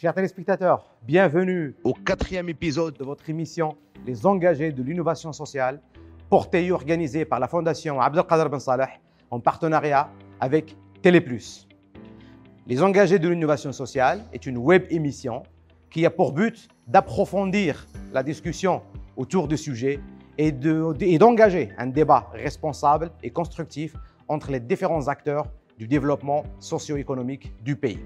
Chers téléspectateurs, bienvenue au quatrième épisode de votre émission Les engagés de l'innovation sociale, portée et organisée par la Fondation Abdelkader Ben Saleh en partenariat avec Téléplus. Les engagés de l'innovation sociale est une web émission qui a pour but d'approfondir la discussion autour du sujet et d'engager un débat responsable et constructif entre les différents acteurs du développement socio-économique du pays.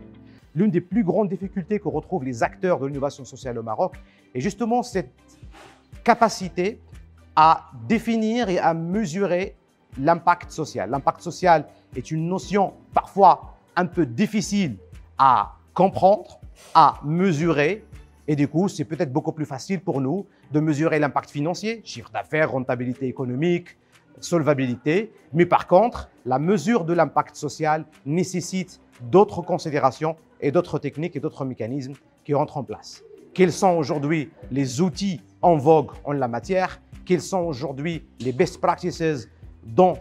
L'une des plus grandes difficultés que retrouvent les acteurs de l'innovation sociale au Maroc est justement cette capacité à définir et à mesurer l'impact social. L'impact social est une notion parfois un peu difficile à comprendre, à mesurer, et du coup, c'est peut-être beaucoup plus facile pour nous de mesurer l'impact financier, chiffre d'affaires, rentabilité économique, solvabilité. Mais par contre, la mesure de l'impact social nécessite d'autres considérations et d'autres techniques et d'autres mécanismes qui rentrent en place. Quels sont aujourd'hui les outils en vogue en la matière? Quels sont aujourd'hui les best practices dans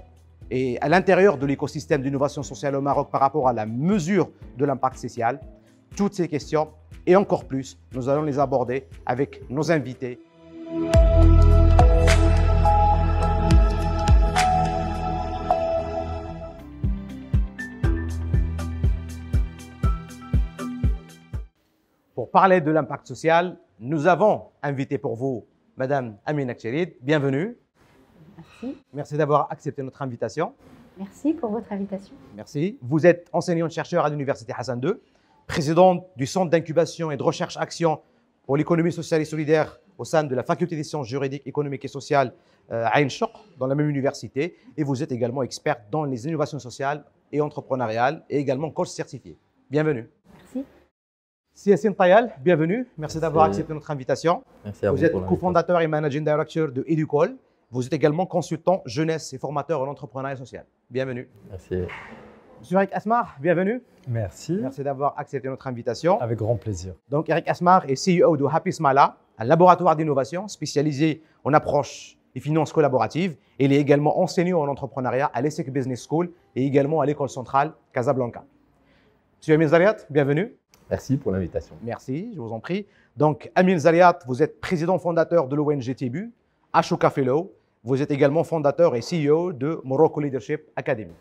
et à l'intérieur de l'écosystème d'innovation sociale au Maroc par rapport à la mesure de l'impact social? Toutes ces questions et encore plus, nous allons les aborder avec nos invités. Parler de l'impact social, nous avons invité pour vous Madame Amina Kcherid. Bienvenue. Merci. Merci d'avoir accepté notre invitation. Merci pour votre invitation. Merci. Vous êtes enseignante-chercheur à l'Université Hassan II présidente du Centre d'incubation et de recherche-action pour l'économie sociale et solidaire au sein de la Faculté des sciences juridiques, économiques et sociales euh, à Ain dans la même université. Et vous êtes également experte dans les innovations sociales et entrepreneuriales et également coach certifié. Bienvenue. Siassine Tayal, bienvenue. Merci d'avoir accepté notre invitation. Merci à vous. Vous êtes cofondateur et managing director de Educol. Vous êtes également consultant jeunesse et formateur en entrepreneuriat social. Bienvenue. Merci. Monsieur Eric Asmar, bienvenue. Merci. Merci d'avoir accepté notre invitation. Avec grand plaisir. Donc, Eric Asmar est CEO de Happy Smala, un laboratoire d'innovation spécialisé en approche et finances collaboratives. Il est également enseignant en entrepreneuriat à l'ESSEC Business School et également à l'école centrale Casablanca. Monsieur Amin Zariat, bienvenue. Merci pour l'invitation. Merci, je vous en prie. Donc, Amin Zariat, vous êtes président fondateur de l'ONG TBU, Ashoka Fellow. Vous êtes également fondateur et CEO de Morocco Leadership Academy.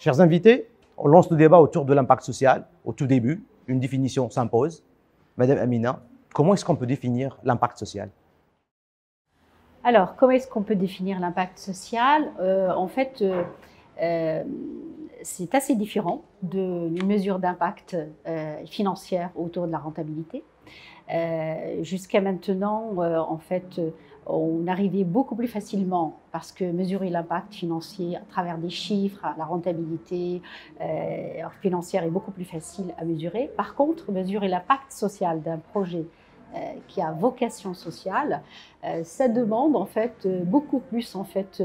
Chers invités, on lance le débat autour de l'impact social. Au tout début, une définition s'impose. Madame Amina, comment est-ce qu'on peut définir l'impact social? Alors, comment est-ce qu'on peut définir l'impact social? Euh, En fait, euh, euh, c'est assez différent d'une mesure d'impact financière autour de la rentabilité. Jusqu'à maintenant, en fait, on arrivait beaucoup plus facilement parce que mesurer l'impact financier à travers des chiffres, la rentabilité euh, financière est beaucoup plus facile à mesurer. Par contre, mesurer l'impact social d'un projet euh, qui a vocation sociale, euh, ça demande en fait beaucoup plus en fait,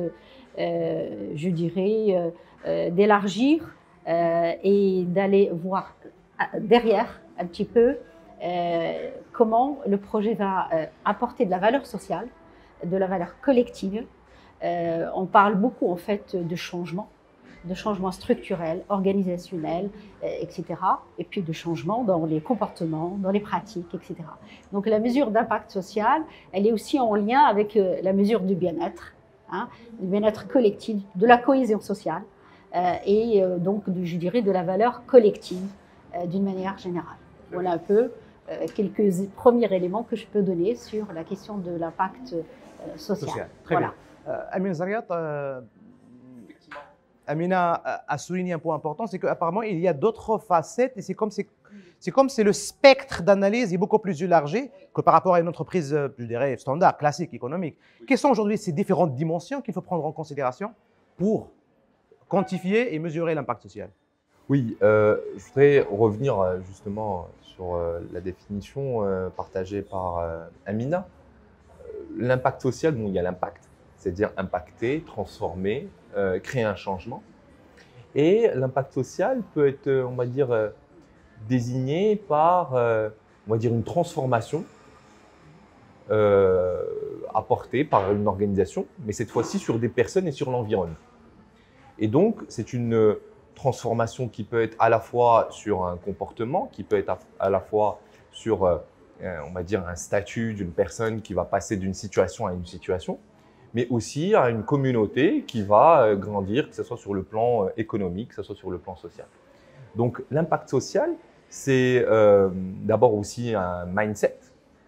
je dirais, d'élargir et d'aller voir derrière un petit peu comment le projet va apporter de la valeur sociale de la valeur collective. Euh, on parle beaucoup en fait de changement, de changement structurel, organisationnel, euh, etc. Et puis de changement dans les comportements, dans les pratiques, etc. Donc la mesure d'impact social, elle est aussi en lien avec euh, la mesure du bien-être, hein, du bien-être collectif, de la cohésion sociale et donc, de, je dirais, de la valeur collective d'une manière générale. Voilà un peu quelques premiers éléments que je peux donner sur la question de l'impact euh, social. Très bien. Euh, Amina Zariat, euh, Amina a souligné un point important, c'est qu'apparemment il y a d'autres facettes et c'est comme c'est comme c'est le spectre d'analyse est beaucoup plus élargi que par rapport à une entreprise, je dirais, standard, classique, économique. Quelles sont aujourd'hui ces différentes dimensions qu'il faut prendre en considération pour quantifier et mesurer l'impact social Oui, je voudrais revenir justement sur la définition partagée par Amina l'impact social, bon, il y a l'impact, c'est-à-dire impacter, transformer, euh, créer un changement. Et l'impact social peut être, euh, on va dire, euh, désigné par, on va dire, une transformation apportée par une organisation, mais cette fois-ci sur des personnes et sur l'environnement. Et donc, c'est une transformation qui peut être à la fois sur un comportement, qui peut être à, la fois sur, euh, on va dire, un statut d'une personne qui va passer d'une situation à une situation, mais aussi à une communauté qui va euh, grandir, que ce soit sur le plan économique, que ce soit sur le plan social. Donc l'impact social, c'est d'abord aussi un mindset,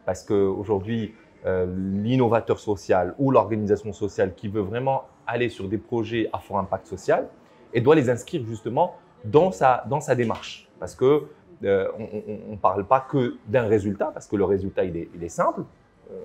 parce qu'aujourd'hui, l'innovateur social ou l'organisation sociale qui veut vraiment aller sur des projets à fort impact social, et doit les inscrire justement dans sa, dans sa démarche. Parce que euh, on ne parle pas que d'un résultat, parce que le résultat, il est, simple. Euh,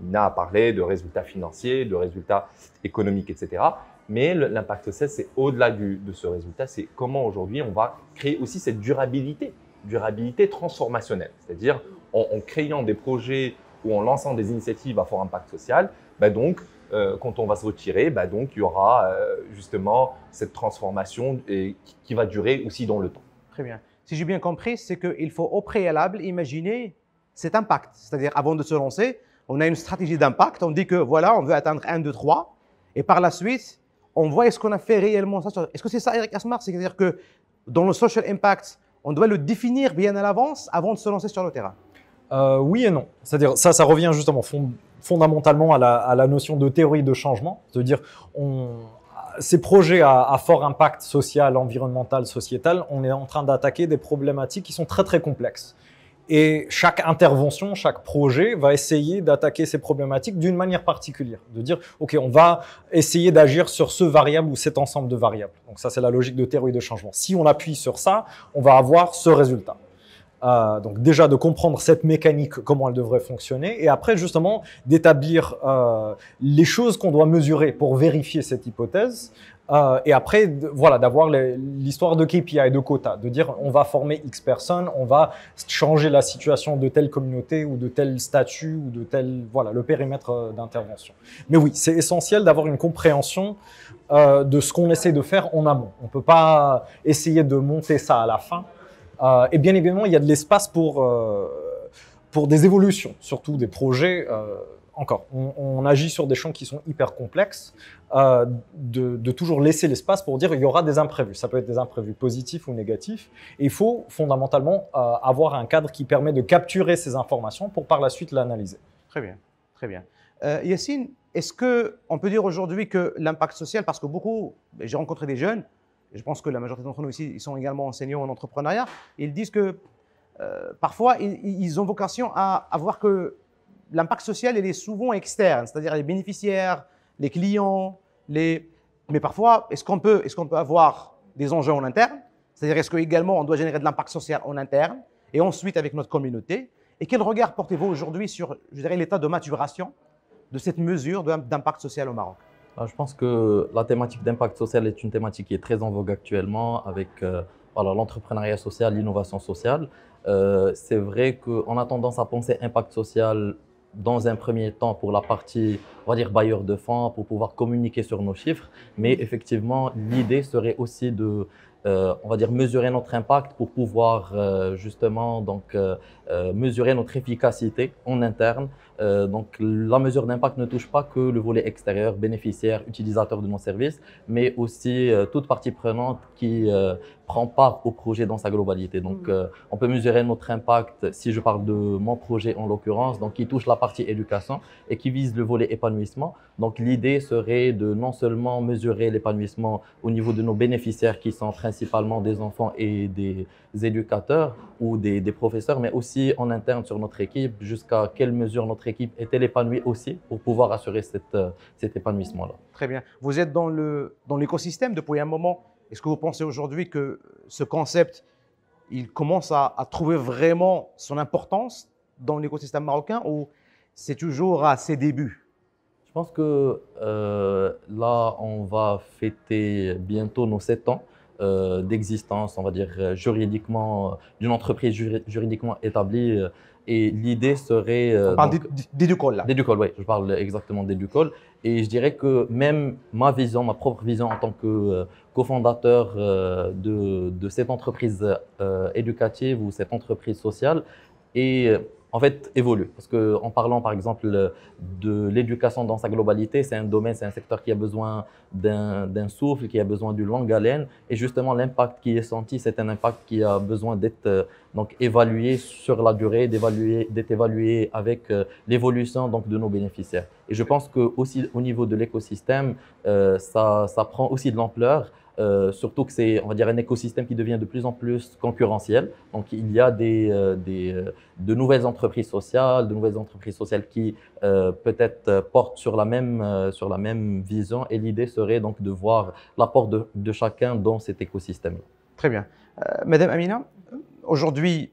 Nina a parlé de résultats financiers, de résultats économiques, etc. Mais l'impact social, c'est au-delà de ce résultat, c'est comment aujourd'hui on va créer aussi cette durabilité, durabilité transformationnelle. C'est-à-dire en, créant des projets ou en lançant des initiatives à fort impact social, ben donc euh, quand on va se retirer, bah donc il y aura euh, justement cette transformation et, qui va durer aussi dans le temps. Très bien. Si j'ai bien compris, c'est qu'il faut au préalable imaginer cet impact. C'est-à-dire, avant de se lancer, on a une stratégie d'impact. On dit que voilà, on veut atteindre 1, 2, 3. Et par la suite, on voit est-ce qu'on a fait réellement ça. Est-ce que c'est ça, Eric Asmar? C'est-à-dire que dans le social impact, on doit le définir bien à l'avance avant de se lancer sur le terrain. Euh, oui et non. C'est-à-dire, ça, ça revient justement fond, fondamentalement à la, notion de théorie de changement. C'est-à-dire, ces projets à, fort impact social, environnemental, sociétal, on est en train d'attaquer des problématiques qui sont très très complexes. Et chaque intervention, chaque projet va essayer d'attaquer ces problématiques d'une manière particulière. De dire, OK, on va essayer d'agir sur ce variable ou cet ensemble de variables. Donc ça, c'est la logique de théorie de changement. Si on appuie sur ça, on va avoir ce résultat. Euh, donc déjà de comprendre cette mécanique, comment elle devrait fonctionner, et après justement d'établir euh, les choses qu'on doit mesurer pour vérifier cette hypothèse. Euh, et après, voilà, d'avoir l'histoire de KPI et de quota, de dire on va former X personnes, on va changer la situation de telle communauté ou de tel statut ou de tel, voilà, le périmètre euh, d'intervention. Mais oui, c'est essentiel d'avoir une compréhension euh, de ce qu'on essaie de faire en amont. On peut pas essayer de monter ça à la fin. Euh, et bien évidemment, il y a de l'espace pour, euh, pour des évolutions, surtout des projets. Euh, encore, on, agit sur des champs qui sont hyper complexes, de, toujours laisser l'espace pour dire il y aura des imprévus. Ça peut être des imprévus positifs ou négatifs. Et il faut fondamentalement avoir un cadre qui permet de capturer ces informations pour par la suite l'analyser. Très bien, très bien. Yacine, est-ce qu'on peut dire aujourd'hui que l'impact social, parce que beaucoup, j'ai rencontré des jeunes, je pense que la majorité d'entre nous ici, ils sont également enseignants en entrepreneuriat, ils disent que euh, parfois, ils, ont vocation à, à voir que l'impact social, il est souvent externe, c'est-à-dire les bénéficiaires, les clients, les... mais parfois, est-ce qu'on peut, est peut avoir des enjeux en interne? C'est-à-dire, est-ce qu'également, on doit générer de l'impact social en interne? Et ensuite avec notre communauté? Et quel regard portez-vous aujourd'hui sur, je dirais, l'état de maturation de cette mesure d'impact social au Maroc? Ah, je pense que la thématique d'impact social est une thématique qui est très en vogue actuellement avec euh, l'entrepreneuriat social, l'innovation sociale. Euh, c'est vrai qu'on a tendance à penser impact social dans un premier temps pour la partie, on va dire, bailleur de fonds, pour pouvoir communiquer sur nos chiffres. Mais effectivement, l'idée serait aussi de, euh, on va dire, mesurer notre impact pour pouvoir justement donc, mesurer notre efficacité en interne euh, donc la mesure d'impact ne touche pas que le volet extérieur, bénéficiaire, utilisateur de nos services, mais aussi euh, toute partie prenante qui euh, prend part au projet dans sa globalité. Donc mm. on peut mesurer notre impact, si je parle de mon projet en l'occurrence, donc qui touche la partie éducation et qui vise le volet épanouissement. Donc l'idée serait de non seulement mesurer l'épanouissement au niveau de nos bénéficiaires qui sont principalement des enfants et des éducateurs ou des, des professeurs, mais aussi en interne sur notre équipe, jusqu'à quelle mesure notre équipe est-elle épanouie aussi pour pouvoir assurer cette, euh, cet épanouissement-là. Très bien. Vous êtes dans l'écosystème dans depuis un moment. Est-ce que vous pensez aujourd'hui que ce concept, il commence à, trouver vraiment son importance dans l'écosystème marocain ou c'est toujours à ses débuts? Je pense que euh, là, on va fêter bientôt nos sept ans. Euh, d'existence, on va dire juridiquement, d'une entreprise juridiquement établie et l'idée serait. Euh, on parle d'éducol là. D'éducol, oui, je parle exactement d'éducol. Et je dirais que même ma vision, ma propre vision en tant que euh, cofondateur euh, de, de, cette entreprise éducative ou cette entreprise sociale est en fait, évolue. Parce qu'en parlant, par exemple, de l'éducation dans sa globalité, c'est un domaine, c'est un secteur qui a besoin d'un souffle, qui a besoin d'une longue haleine. Et justement, l'impact qui est senti, c'est un impact qui a besoin d'être euh, donc évalué sur la durée, d'être évalué avec euh, l'évolution donc de nos bénéficiaires. Et je pense que aussi au niveau de l'écosystème, euh, ça, ça prend aussi de l'ampleur. Euh, surtout que c'est, on va dire, un écosystème qui devient de plus en plus concurrentiel. Donc, il y a des, euh, des euh, de nouvelles entreprises sociales, de nouvelles entreprises sociales qui peut-être portent sur la même, sur la même vision. Et l'idée serait donc de voir l'apport de, de, chacun dans cet écosystème. Très bien. Madame Amina, aujourd'hui,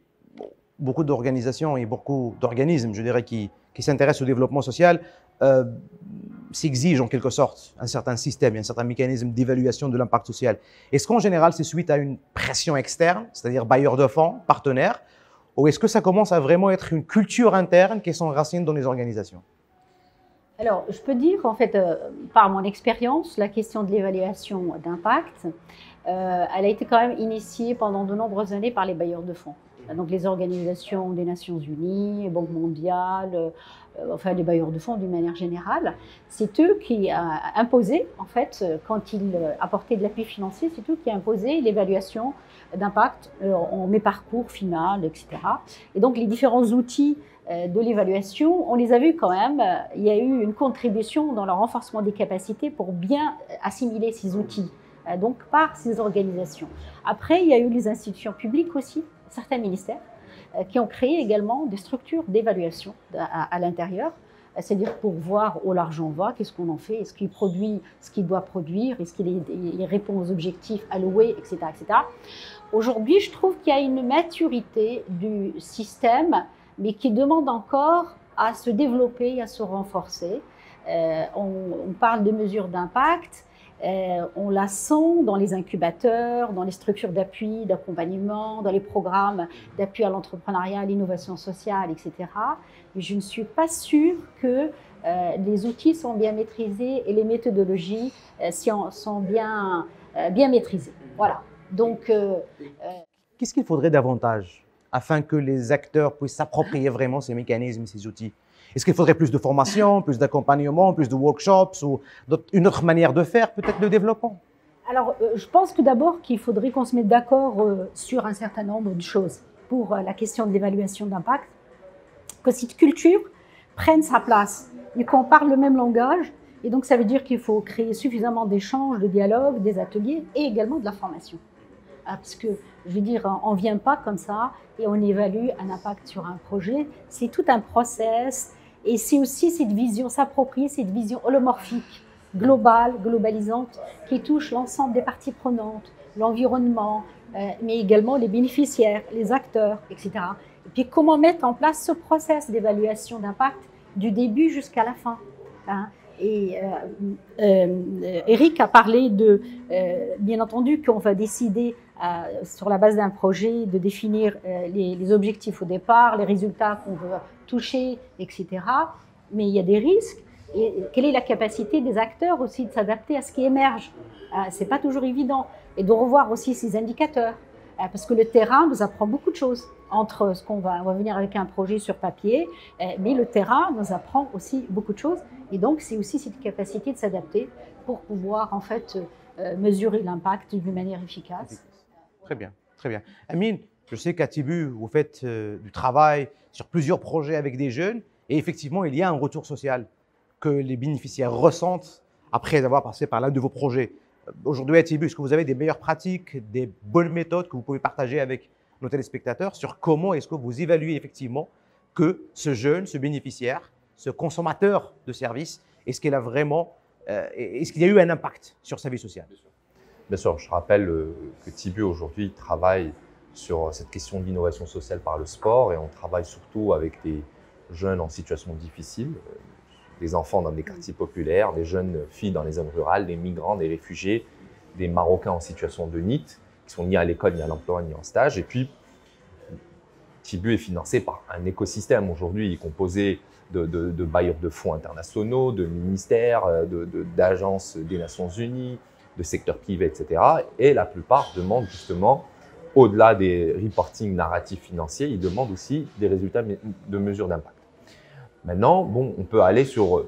beaucoup d'organisations et beaucoup d'organismes, je dirais, qui, qui s'intéressent au développement social s'exige en quelque sorte un certain système, un certain mécanisme d'évaluation de l'impact social. Est-ce qu'en général, c'est suite à une pression externe, c'est-à-dire bailleurs de fonds, partenaires, ou est-ce que ça commence à vraiment être une culture interne qui s'enracine dans les organisations? Alors, je peux dire, en fait, euh, par mon expérience, la question de l'évaluation d'impact, euh, elle a été quand même initiée pendant de nombreuses années par les bailleurs de fonds. Donc, les organisations des Nations Unies, Banque mondiale, enfin les bailleurs de fonds d'une manière générale, c'est eux qui ont imposé, en fait, quand ils apportaient de l'appui financier, c'est eux qui imposé l'évaluation d'impact euh, en mes parcours final, etc. Et donc les différents outils euh, de l'évaluation, on les a vus quand même. Il y a eu une contribution dans le renforcement des capacités pour bien assimiler ces outils, donc par ces organisations. Après, il y a eu les institutions publiques aussi, certains ministères, euh, qui ont créé également des structures d'évaluation à, l'intérieur, euh, c'est-à-dire pour voir où l'argent va, qu'est-ce qu'on en fait, est-ce qu'il produit ce qu'il doit produire, est-ce qu'il répond aux objectifs alloués, etc. etc. Aujourd'hui, je trouve qu'il y a une maturité du système, mais qui demande encore à se développer, à se renforcer. Euh, on, parle de mesures d'impact, euh, on la sent dans les incubateurs, dans les structures d'appui, d'accompagnement, dans les programmes d'appui à l'entrepreneuriat, à l'innovation sociale, etc. Mais je ne suis pas sûre que euh, les outils sont bien maîtrisés et les méthodologies euh, sont bien, bien maîtrisées. Voilà. Donc, qu'est-ce qu'il faudrait davantage afin que les acteurs puissent s'approprier vraiment ces mécanismes, ces outils? Est-ce qu'il faudrait plus de formation, plus d'accompagnement, plus de workshops ou une autre manière de faire, peut-être de développement? Alors, euh, je pense que d'abord qu'il faudrait qu'on se mette d'accord euh, sur un certain nombre de choses pour euh, la question de l'évaluation d'impact, que cette culture prenne sa place et qu'on parle le même langage. Et donc, ça veut dire qu'il faut créer suffisamment d'échanges, de dialogues, des ateliers et également de la formation. Ah, parce que, je veux dire, on ne vient pas comme ça et on évalue un impact sur un projet. C'est tout un process, et c'est aussi cette vision, s'approprier cette vision holomorphique, globale, globalisante, qui touche l'ensemble des parties prenantes, l'environnement, euh, mais également les bénéficiaires, les acteurs, etc. Et puis comment mettre en place ce process d'évaluation d'impact du début jusqu'à la fin. Hein. Et euh, euh, Eric a parlé de, bien entendu, qu'on va décider sur la base d'un projet de définir les, les, objectifs au départ, les résultats qu'on veut toucher, etc. Mais il y a des risques. Et quelle est la capacité des acteurs aussi de s'adapter à ce qui émerge? Euh, C'est pas toujours évident. Et de revoir aussi ces indicateurs. Euh, parce que le terrain nous apprend beaucoup de choses entre ce qu'on va, on va venir avec un projet sur papier, euh, mais le terrain nous apprend aussi beaucoup de choses. Et donc, c'est aussi cette capacité de s'adapter pour pouvoir en fait mesurer l'impact d'une manière efficace. Très bien, très bien. Amine, je sais qu'à Tibu, vous faites euh, du travail sur plusieurs projets avec des jeunes et effectivement, il y a un retour social que les bénéficiaires ressentent après avoir passé par l'un de vos projets. Euh, aujourd'hui à Tibu, est-ce que vous avez des meilleures pratiques, des bonnes méthodes que vous pouvez partager avec nos téléspectateurs sur comment est-ce que vous évaluez effectivement que ce jeune, ce bénéficiaire, ce consommateur de services, est-ce qu'il a vraiment, euh, est-ce qu'il y a eu un impact sur sa vie sociale? Bien sûr, je rappelle que Tibu aujourd'hui travaille sur cette question de l'innovation sociale par le sport et on travaille surtout avec des jeunes en situation difficile, euh, des enfants dans des quartiers populaires, des jeunes filles dans les zones rurales, des migrants, des réfugiés, des Marocains en situation de NIT, qui sont ni à l'école, ni à l'emploi, ni en stage. Et puis, Tibu est financé par un écosystème. Aujourd'hui, il est composé de, de, bailleurs de fonds internationaux, de ministères, euh, d'agences des Nations Unies, de secteurs privés, etc. Et la plupart demandent justement au-delà des reporting narratifs financiers, il demande aussi des résultats de mesures d'impact. Maintenant, bon, on peut aller sur,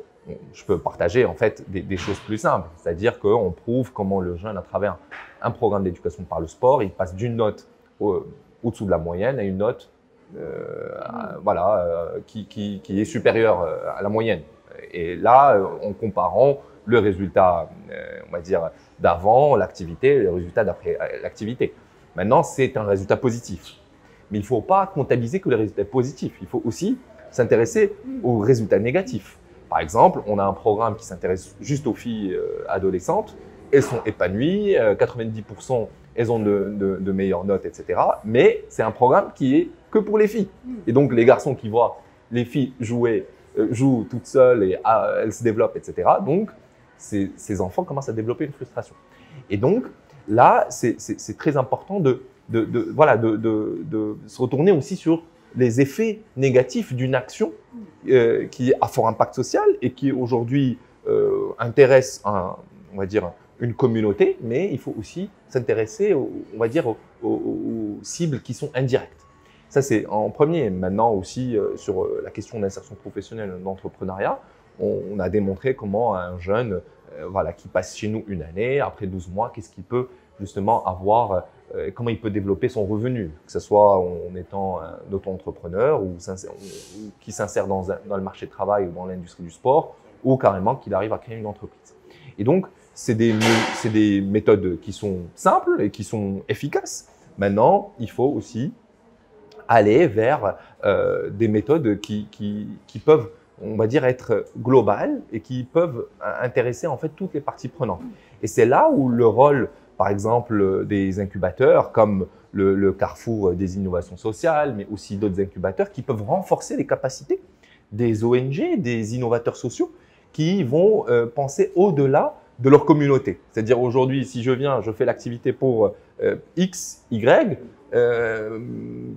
je peux partager en fait des, choses plus simples, c'est-à-dire qu'on prouve comment le jeune, à travers un programme d'éducation par le sport, il passe d'une note au-dessous de la moyenne à une note euh, voilà, euh, qui, est supérieure euh, à la moyenne. Et là, en comparant le résultat, on va dire, d'avant l'activité le résultat d'après l'activité. Maintenant, c'est un résultat positif. Mais il ne faut pas comptabiliser que les résultats positifs. Il faut aussi s'intéresser aux résultats négatifs. Par exemple, on a un programme qui s'intéresse juste aux filles adolescentes. Elles sont épanouies, 90% elles ont de, meilleures notes, etc. Mais c'est un programme qui est que pour les filles. Et donc les garçons qui voient les filles jouer, euh, jouent toutes seules et ah, elles se développent, etc. Donc ces, enfants commencent à développer une frustration. Et donc là, c'est très important de, voilà, de, se retourner aussi sur les effets négatifs d'une action euh, qui a fort impact social et qui aujourd'hui euh, intéresse, on va dire, une communauté, mais il faut aussi s'intéresser, on va dire, aux, cibles qui sont indirectes. Ça, c'est en premier. Maintenant aussi, euh, sur la question d'insertion professionnelle d'entrepreneuriat, on, a démontré comment un jeune voilà, qui passe chez nous une année, après 12 mois, qu'est-ce qu'il peut justement avoir, comment il peut développer son revenu, que ce soit en étant un auto-entrepreneur ou, qui s'insère dans, le marché de travail ou dans l'industrie du sport, ou carrément qu'il arrive à créer une entreprise. Et donc, c'est des, des, méthodes qui sont simples et qui sont efficaces. Maintenant, il faut aussi aller vers euh, des méthodes qui, peuvent, on va dire, être globales et qui peuvent intéresser en fait toutes les parties prenantes. Et c'est là où le rôle, par exemple, des incubateurs comme le, carrefour des innovations sociales, mais aussi d'autres incubateurs qui peuvent renforcer les capacités des ONG, des innovateurs sociaux, qui vont euh, penser au-delà de leur communauté. C'est-à-dire aujourd'hui, si je viens, je fais l'activité pour euh, X, Y, euh,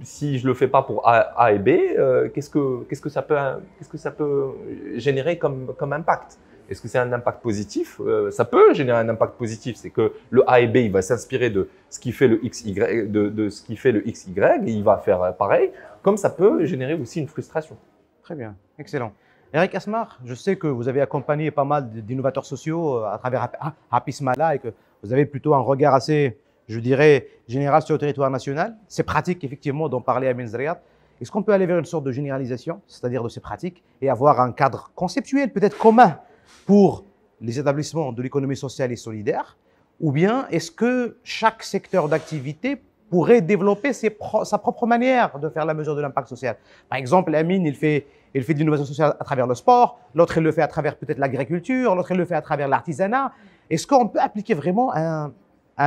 si je le fais pas pour A, et B, euh, qu'est-ce que qu'est-ce que ça peut qu'est-ce que ça peut générer comme comme impact? Est-ce que c'est un impact positif? Ça peut générer un impact positif. C'est que le A et B, il va s'inspirer de ce qui fait le X, Y, de, de ce qui fait le X, Y, et il va faire pareil. Comme ça peut générer aussi une frustration. Très bien, excellent. Eric Asmar, je sais que vous avez accompagné pas mal d'innovateurs sociaux euh, à travers Happy et que vous avez plutôt un regard assez, je dirais, général sur le territoire national. Ces pratiques, effectivement, dont parlait Amin Zriyad, est-ce qu'on peut aller vers une sorte de généralisation, c'est-à-dire de ces pratiques, et avoir un cadre conceptuel, peut-être commun, pour les établissements de l'économie sociale et solidaire Ou bien est-ce que chaque secteur d'activité pourrait développer sa propre manière de faire la mesure de l'impact social? Par exemple, Amin, il fait il fait de l'innovation sociale à travers le sport, l'autre il le fait à travers peut-être l'agriculture, l'autre il le fait à travers l'artisanat. Est-ce qu'on peut appliquer vraiment un,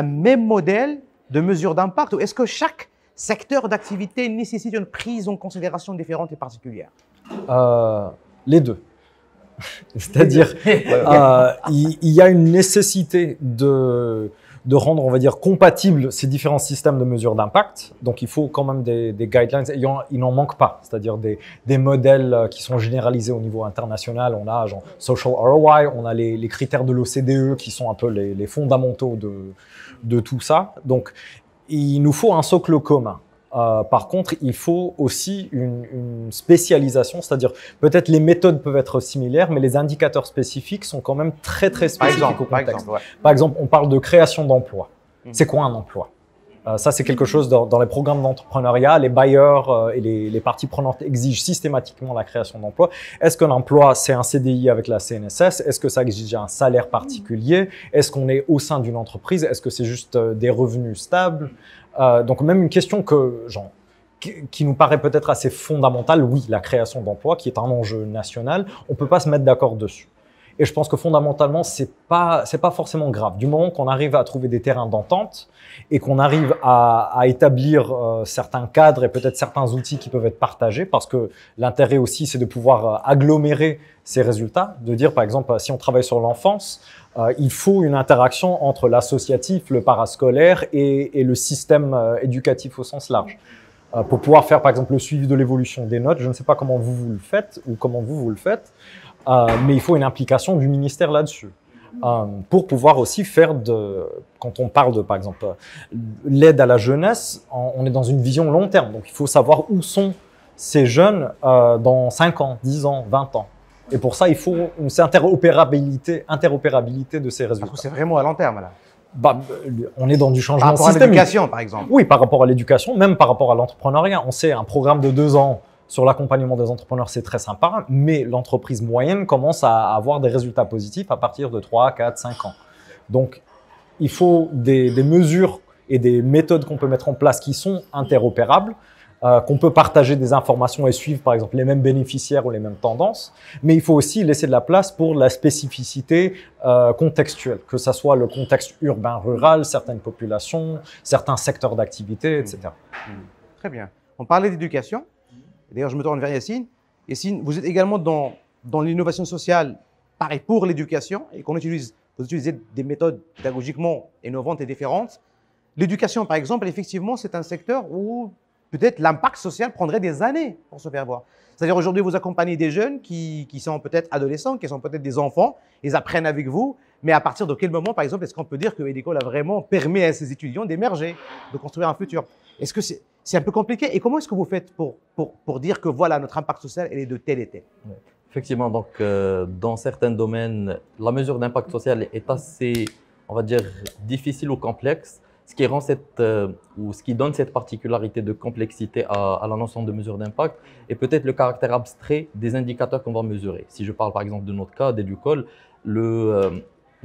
même modèle de mesure d'impact ou est-ce que chaque secteur d'activité nécessite une prise en considération différente et particulière? Euh, Les deux. C'est-à-dire, euh, il, y, a une nécessité de de rendre, on va dire, compatibles ces différents systèmes de mesure d'impact. Donc, il faut quand même des, guidelines. Il n'en manque pas, c'est-à-dire des, modèles euh, qui sont généralisés au niveau international. On a genre social ROI, on a les, critères de l'OCDE qui sont un peu les, fondamentaux de, de tout ça. Donc, il nous faut un socle commun. Euh, par contre, il faut aussi une, spécialisation, c'est-à-dire peut-être les méthodes peuvent être similaires, mais les indicateurs spécifiques sont quand même très très spécifiques par exemple, au contexte. Par exemple, on parle de création d'emplois. Mhm. C'est quoi un emploi? Euh, ça, c'est quelque chose dans, les programmes d'entrepreneuriat. Les bailleurs euh, et les, parties prenantes exigent systématiquement la création d'emplois. Est-ce qu'un emploi, c'est un CDI avec la CNSS Est-ce que ça exige un salaire particulier? Est-ce qu'on est au sein d'une entreprise? Est-ce que c'est juste des revenus stables? Euh, donc même une question que, genre, qui, nous paraît peut-être assez fondamentale, oui, la création d'emplois, qui est un enjeu national, on peut pas se mettre d'accord dessus. Et je pense que fondamentalement, c'est pas c'est pas forcément grave. Du moment qu'on arrive à trouver des terrains d'entente et qu'on arrive à, à établir euh, certains cadres et peut-être certains outils qui peuvent être partagés, parce que l'intérêt aussi, c'est de pouvoir euh, agglomérer ces résultats, de dire par exemple, si on travaille sur l'enfance, euh, il faut une interaction entre l'associatif, le parascolaire et, le système euh, éducatif au sens large. Euh, pour pouvoir faire par exemple le suivi de l'évolution des notes, je ne sais pas comment vous, vous le faites ou comment vous, vous le faites, mais il faut une implication du ministère là-dessus. euh, pour pouvoir aussi faire de, quand on parle de, par exemple, l'aide à la jeunesse, on est dans une vision long terme. Donc il faut savoir où sont ces jeunes euh, dans 5 ans, 10 ans, 20 ans. Et pour ça, il faut une interopérabilité, interopérabilité de ces résultats. C'est vraiment à long terme là. Bah, on est dans du changement Par rapport à l'éducation, par exemple. Oui, par rapport à l'éducation, même par rapport à l'entrepreneuriat. On sait un programme de deux ans sur l'accompagnement des entrepreneurs, c'est très sympa, mais l'entreprise moyenne commence à avoir des résultats positifs à partir de 3, 4, 5 ans. Donc, il faut des, mesures et des méthodes qu'on peut mettre en place qui sont interopérables, euh, qu'on peut partager des informations et suivre, par exemple, les mêmes bénéficiaires ou les mêmes tendances. Mais il faut aussi laisser de la place pour la spécificité euh, contextuelle, que ce soit le contexte urbain-rural, certaines populations, certains secteurs d'activité, etc. Mmh. Très bien. On parlait d'éducation. D'ailleurs, je me tourne vers Yacine. Yacine, vous êtes également dans, dans l'innovation sociale, pareil, pour l'éducation, et qu'on utilise, vous utilisez des méthodes pédagogiquement innovantes et différentes. L'éducation, par exemple, effectivement, c'est un secteur où peut-être l'impact social prendrait des années pour se faire voir. C'est-à-dire aujourd'hui, vous accompagnez des jeunes qui, qui sont peut-être adolescents, qui sont peut-être des enfants, ils apprennent avec vous, mais à partir de quel moment, par exemple, est-ce qu'on peut dire que l'école a vraiment permis à ces étudiants d'émerger, de construire un futur? Est-ce que c'est un peu compliqué? Et comment est-ce que vous faites pour, pour, pour, dire que voilà, notre impact social est de tel et tel? Effectivement, donc euh, dans certains domaines, la mesure d'impact social est assez, on va dire, difficile ou complexe. Ce qui rend cette, euh, ou ce qui donne cette particularité de complexité à, à la notion de mesure d'impact est peut-être le caractère abstrait des indicateurs qu'on va mesurer. Si je parle par exemple de notre cas, d'éducole, le, euh,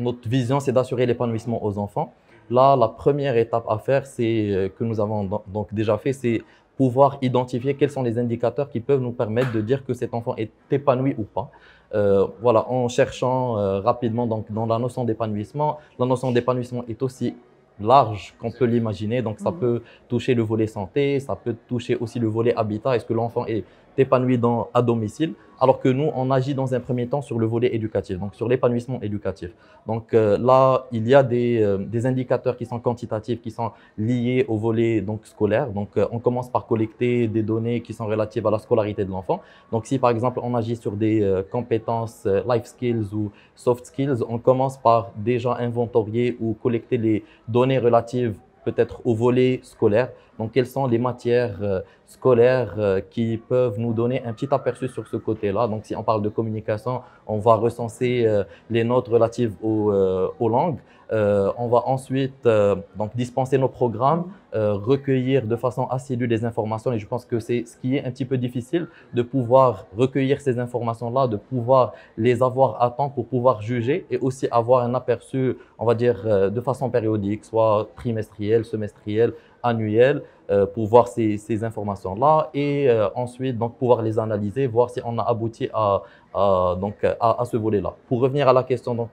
notre vision c'est d'assurer l'épanouissement aux enfants. Là, la première étape à faire, c'est euh, que nous avons donc déjà fait, c'est pouvoir identifier quels sont les indicateurs qui peuvent nous permettre de dire que cet enfant est épanoui ou pas. Euh, voilà, en cherchant euh, rapidement donc dans la notion d'épanouissement, la notion d'épanouissement est aussi large qu'on peut l'imaginer. Donc, ça mmh. peut toucher le volet santé, ça peut toucher aussi le volet habitat. Est-ce que l'enfant est épanoui dans, à domicile alors que nous, on agit dans un premier temps sur le volet éducatif, donc sur l'épanouissement éducatif. Donc euh, là, il y a des, euh, des, indicateurs qui sont quantitatifs, qui sont liés au volet donc, scolaire. Donc euh, on commence par collecter des données qui sont relatives à la scolarité de l'enfant. Donc si par exemple on agit sur des compétences life skills ou soft skills, on commence par déjà inventorier ou collecter les données relatives peut-être au volet scolaire. Donc, quelles sont les matières euh, scolaires euh, qui peuvent nous donner un petit aperçu sur ce côté-là? Donc, si on parle de communication, on va recenser euh, les notes relatives aux, langues. On va ensuite donc dispenser nos programmes, recueillir de façon assidue des informations. Et je pense que c'est ce qui est un petit peu difficile de pouvoir recueillir ces informations-là, de pouvoir les avoir à temps pour pouvoir juger et aussi avoir un aperçu, on va dire, de façon périodique, soit trimestriel, semestriel, annuel, pour voir ces, informations-là et ensuite donc pouvoir les analyser, voir si on a abouti à, donc à, à ce volet-là. Pour revenir à la question donc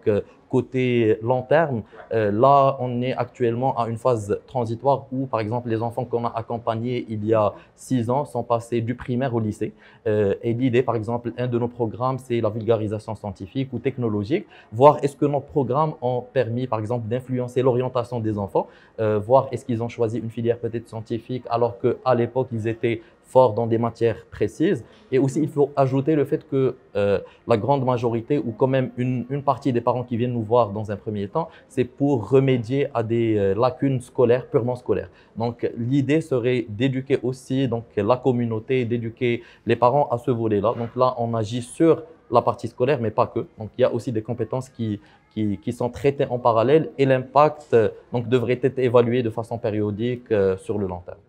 côté long terme, euh, là, on est actuellement à une phase transitoire où, par exemple, les enfants qu'on a accompagnés il y a six ans sont passés du primaire au lycée. Euh, et l'idée, par exemple, un de nos programmes, c'est la vulgarisation scientifique ou technologique, voir est-ce que nos programmes ont permis, par exemple, d'influencer l'orientation des enfants, euh, voir est-ce qu'ils ont choisi une filière peut-être scientifique alors qu'à l'époque, ils étaient fort dans des matières précises. Et aussi, il faut ajouter le fait que euh, la grande majorité, ou quand même une, une, partie des parents qui viennent nous voir dans un premier temps, c'est pour remédier à des euh, lacunes scolaires, purement scolaires. Donc, l'idée serait d'éduquer aussi donc, la communauté, d'éduquer les parents à ce volet-là. Donc là, on agit sur la partie scolaire, mais pas que. Donc, il y a aussi des compétences qui, qui, qui sont traitées en parallèle et l'impact euh, donc devrait être évalué de façon périodique sur le long terme.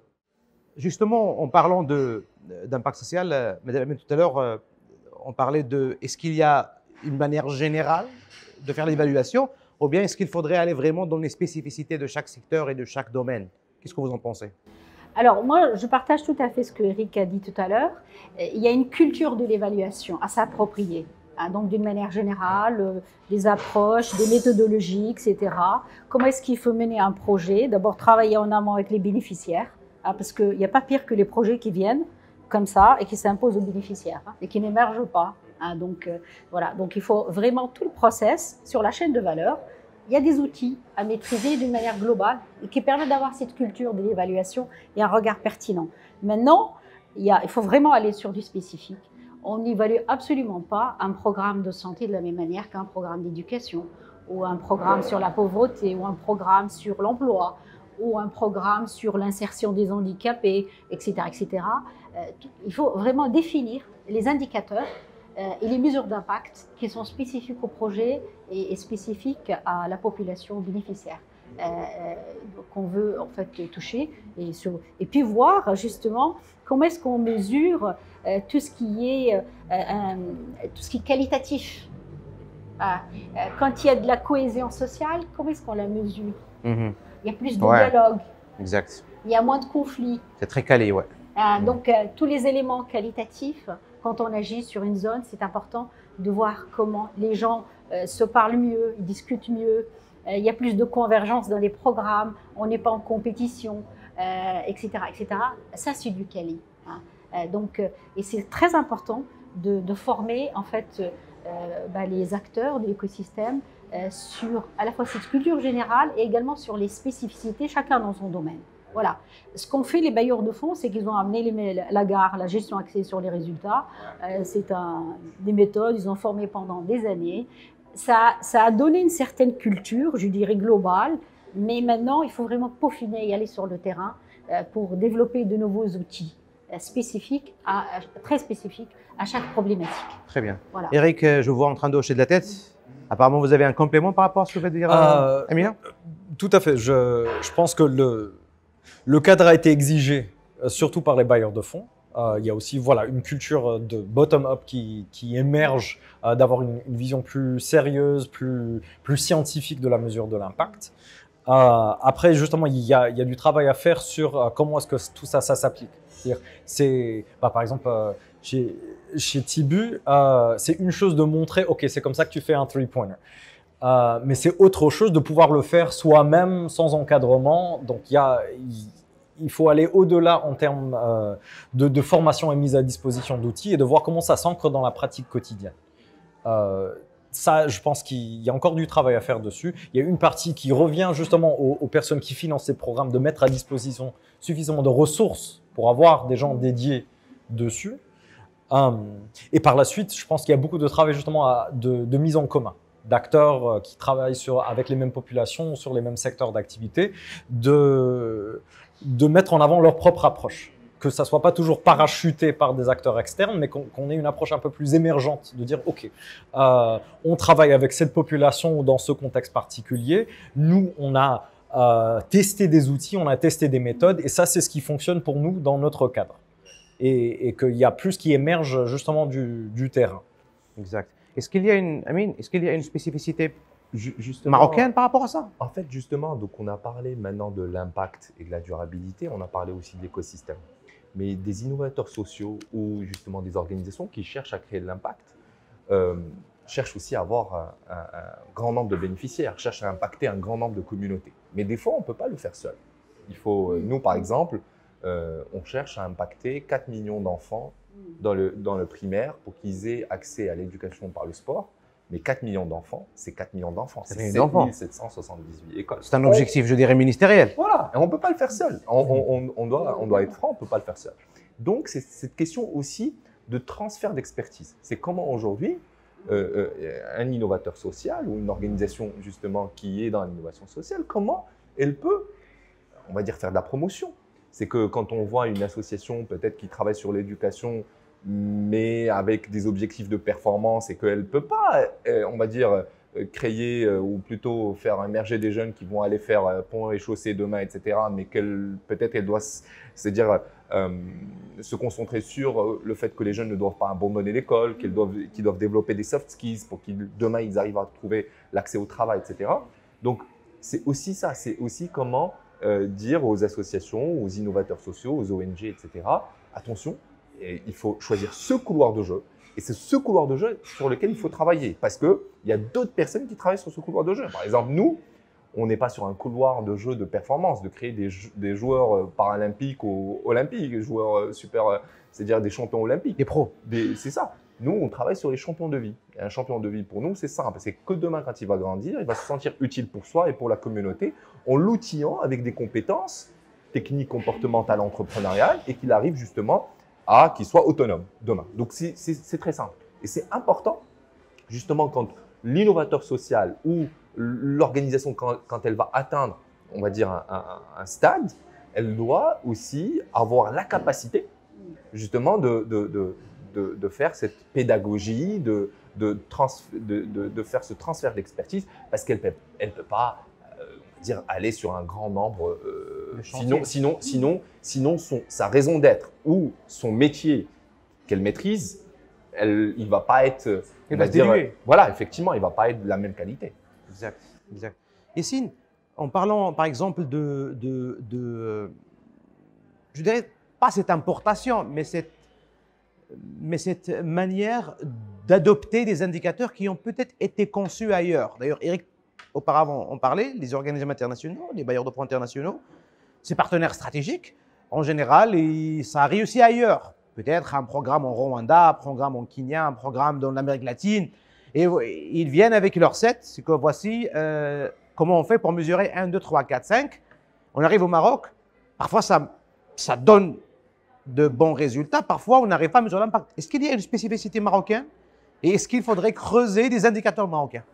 Justement, en parlant d'impact social, euh, Madame tout à l'heure, euh, on parlait de est-ce qu'il y a une manière générale de faire l'évaluation ou bien est-ce qu'il faudrait aller vraiment dans les spécificités de chaque secteur et de chaque domaine? Qu'est-ce que vous en pensez? Alors moi, je partage tout à fait ce que Eric a dit tout à l'heure. Il y a une culture de l'évaluation à s'approprier. Hein, donc d'une manière générale, euh, des approches, des méthodologies, etc. Comment est-ce qu'il faut mener un projet? D'abord travailler en amont avec les bénéficiaires ah, parce qu'il n'y a pas pire que les projets qui viennent comme ça et qui s'imposent aux bénéficiaires hein, et qui n'émergent pas. Hein. donc euh, voilà, donc il faut vraiment tout le process sur la chaîne de valeur. Il y a des outils à maîtriser d'une manière globale et qui permettent d'avoir cette culture de l'évaluation et un regard pertinent. Maintenant, il, faut vraiment aller sur du spécifique. On n'évalue absolument pas un programme de santé de la même manière qu'un programme d'éducation ou un programme sur la pauvreté, ou un programme sur l'emploi, ou un programme sur l'insertion des handicapés, etc. etc. Euh, il faut vraiment définir les indicateurs euh, et les mesures d'impact qui sont spécifiques au projet et, spécifiques à la population bénéficiaire. Euh, qu'on veut en fait toucher et, puis voir justement comment est-ce qu'on mesure tout ce qui est tout ce qui est qualitatif ah, quand il y a de la cohésion sociale comment est-ce qu'on la mesure? Mhm. Il y a plus de dialogue. Exact. Il y a moins de conflits. C'est très calé, ouais. Ah, donc, euh, tous les éléments qualitatifs, quand on agit sur une zone, c'est important de voir comment les gens euh, se parlent mieux, ils discutent mieux. Euh, il y a plus de convergence dans les programmes, on n'est pas en compétition, etc., etc. Ça, c'est du quali. Hein. donc, et c'est très important de, de, former en fait bah, les acteurs de l'écosystème sur à la fois cette culture générale et également sur les spécificités, chacun dans son domaine. Voilà. Ce qu'ont fait les bailleurs de fonds, c'est qu'ils ont amené les, la gare, la gestion axée sur les résultats. Euh, c'est un, des méthodes, ils ont formé pendant des années. Ça, ça, a donné une certaine culture, je dirais globale, mais maintenant, il faut vraiment peaufiner et aller sur le terrain euh, pour développer de nouveaux outils spécifiques, à, très spécifiques à chaque problématique. Très bien. Voilà. Eric, je vous vois en train de hocher de la tête. Apparemment, vous avez un complément par rapport à ce que vous venez de dire, euh, euh Tout à fait. Je, je, pense que le, le cadre a été exigé, euh, surtout par les bailleurs de fonds. Euh, il y a aussi voilà, une culture de bottom-up qui, qui, émerge, d'avoir une, une, vision plus sérieuse, plus, plus scientifique de la mesure de l'impact. après, justement, il y, a, il y, a, du travail à faire sur comment est-ce que tout ça, ça s'applique. C'est, bah, par exemple, chez, chez Tibu, euh, c'est une chose de montrer, ok, c'est comme ça que tu fais un three-pointer. Euh, mais c'est autre chose de pouvoir le faire soi-même sans encadrement. Donc il y a, il faut aller au-delà en termes euh, de, formation et mise à disposition d'outils et de voir comment ça s'ancre dans la pratique quotidienne. Ça, je pense qu'il y a encore du travail à faire dessus. Il y a une partie qui revient justement aux, aux, personnes qui financent ces programmes de mettre à disposition suffisamment de ressources pour avoir des gens dédiés dessus. Hum. et par la suite, je pense qu'il y a beaucoup de travail justement de, mise en commun d'acteurs euh, qui travaillent sur, avec les mêmes populations, sur les mêmes secteurs d'activité, de, de mettre en avant leur propre approche. Que ça soit pas toujours parachuté par des acteurs externes, mais qu'on ait une approche un peu plus émergente, de dire, OK, euh, on travaille avec cette population dans ce contexte particulier. Nous, on a euh, testé des outils, on a testé des méthodes, et ça, c'est ce qui fonctionne pour nous dans notre cadre et, et qu'il y a plus qui émerge justement du, du terrain. Exact. Est-ce qu'il y a une, Amine, est-ce qu'il y a une spécificité justement, marocaine par rapport à ça? En fait, justement, donc on a parlé maintenant de l'impact et de la durabilité, on a parlé aussi de l'écosystème. Mais des innovateurs sociaux ou justement des organisations qui cherchent à créer de l'impact euh, cherchent aussi à avoir un, un, grand nombre de bénéficiaires, cherchent à impacter un grand nombre de communautés. Mais des fois, on ne peut pas le faire seul. Il faut, euh, nous par exemple, euh, on cherche à impacter 4 millions d'enfants mm. dans le, dans le primaire pour qu'ils aient accès à l'éducation par le sport. Mais 4 millions d'enfants, c'est 4 millions d'enfants. C'est 778 écoles. C'est un objectif, je dirais, ministériel. Voilà, et on ne peut pas le faire seul. On, on, doit, on doit être franc, on ne peut pas le faire seul. Donc, c'est cette question aussi de transfert d'expertise. C'est comment aujourd'hui, euh, euh, un innovateur social ou une organisation justement qui est dans l'innovation sociale, comment elle peut, on va dire, faire de la promotion c'est que quand on voit une association peut-être qui travaille sur l'éducation, mais avec des objectifs de performance et qu'elle ne peut pas, euh, on va dire, euh, créer euh, ou plutôt faire émerger des jeunes qui vont aller faire pont et chaussée demain, etc. Mais qu'elle peut-être elle doit, c'est dire se concentrer sur le fait que les jeunes ne doivent pas abandonner l'école, qu'ils doivent, doivent développer des soft skills pour qu'ils demain ils arrivent à trouver l'accès au travail, etc. Donc c'est aussi ça, c'est aussi comment euh, dire aux associations, aux innovateurs sociaux, aux ONG, etc., attention, il faut choisir ce couloir de jeu. Et c'est ce couloir de jeu sur lequel il faut travailler. Parce qu'il y a d'autres personnes qui travaillent sur ce couloir de jeu. Par exemple, nous, on n'est pas sur un couloir de jeu de performance, de créer des, des joueurs euh, paralympiques ou olympiques, des joueurs euh, super, c'est-à-dire des champions olympiques. Des pros. C'est ça. Nous, on travaille sur les champions de vie. Et un champion de vie, pour nous, c'est simple. C'est que demain, quand il va grandir, il va se sentir utile pour soi et pour la communauté en l'outillant avec des compétences techniques, comportementales, entrepreneuriales et qu'il arrive justement à qu'il soit autonome demain. Donc, c'est très simple. Et c'est important, justement, quand l'innovateur social ou l'organisation, quand, elle va atteindre, on va dire, un, stade, elle doit aussi avoir la capacité, justement, de, de faire cette pédagogie, de, de, de, faire ce transfert d'expertise, parce qu'elle ne peut, elle peut pas euh, dire aller sur un grand nombre. Euh, sinon, sinon, sinon, sinon son, sa raison d'être ou son métier qu'elle maîtrise, elle, il va pas être. Il va se dire, Voilà, effectivement, il va pas être de la même qualité. Exact, exact. Yessine, en parlant par exemple de, de, de je dirais pas cette importation, mais cette, mais cette manière d'adopter des indicateurs qui ont peut-être été conçus ailleurs. D'ailleurs, Eric, auparavant, on parlait, les organismes internationaux, les bailleurs de fonds internationaux, ces partenaires stratégiques, en général, ça a réussi ailleurs. Peut-être un programme en Rwanda, un programme en Kenya, un programme dans l'Amérique latine. Et ils viennent avec leur set, c'est que voici euh, comment on fait pour mesurer 1, 2, 3, 4, 5. On arrive au Maroc, parfois ça donne de bons résultats, parfois on n'arrive pas à mesurer l'impact. Est-ce qu'il y a une spécificité marocaine? Et est-ce qu'il faudrait creuser des indicateurs marocains?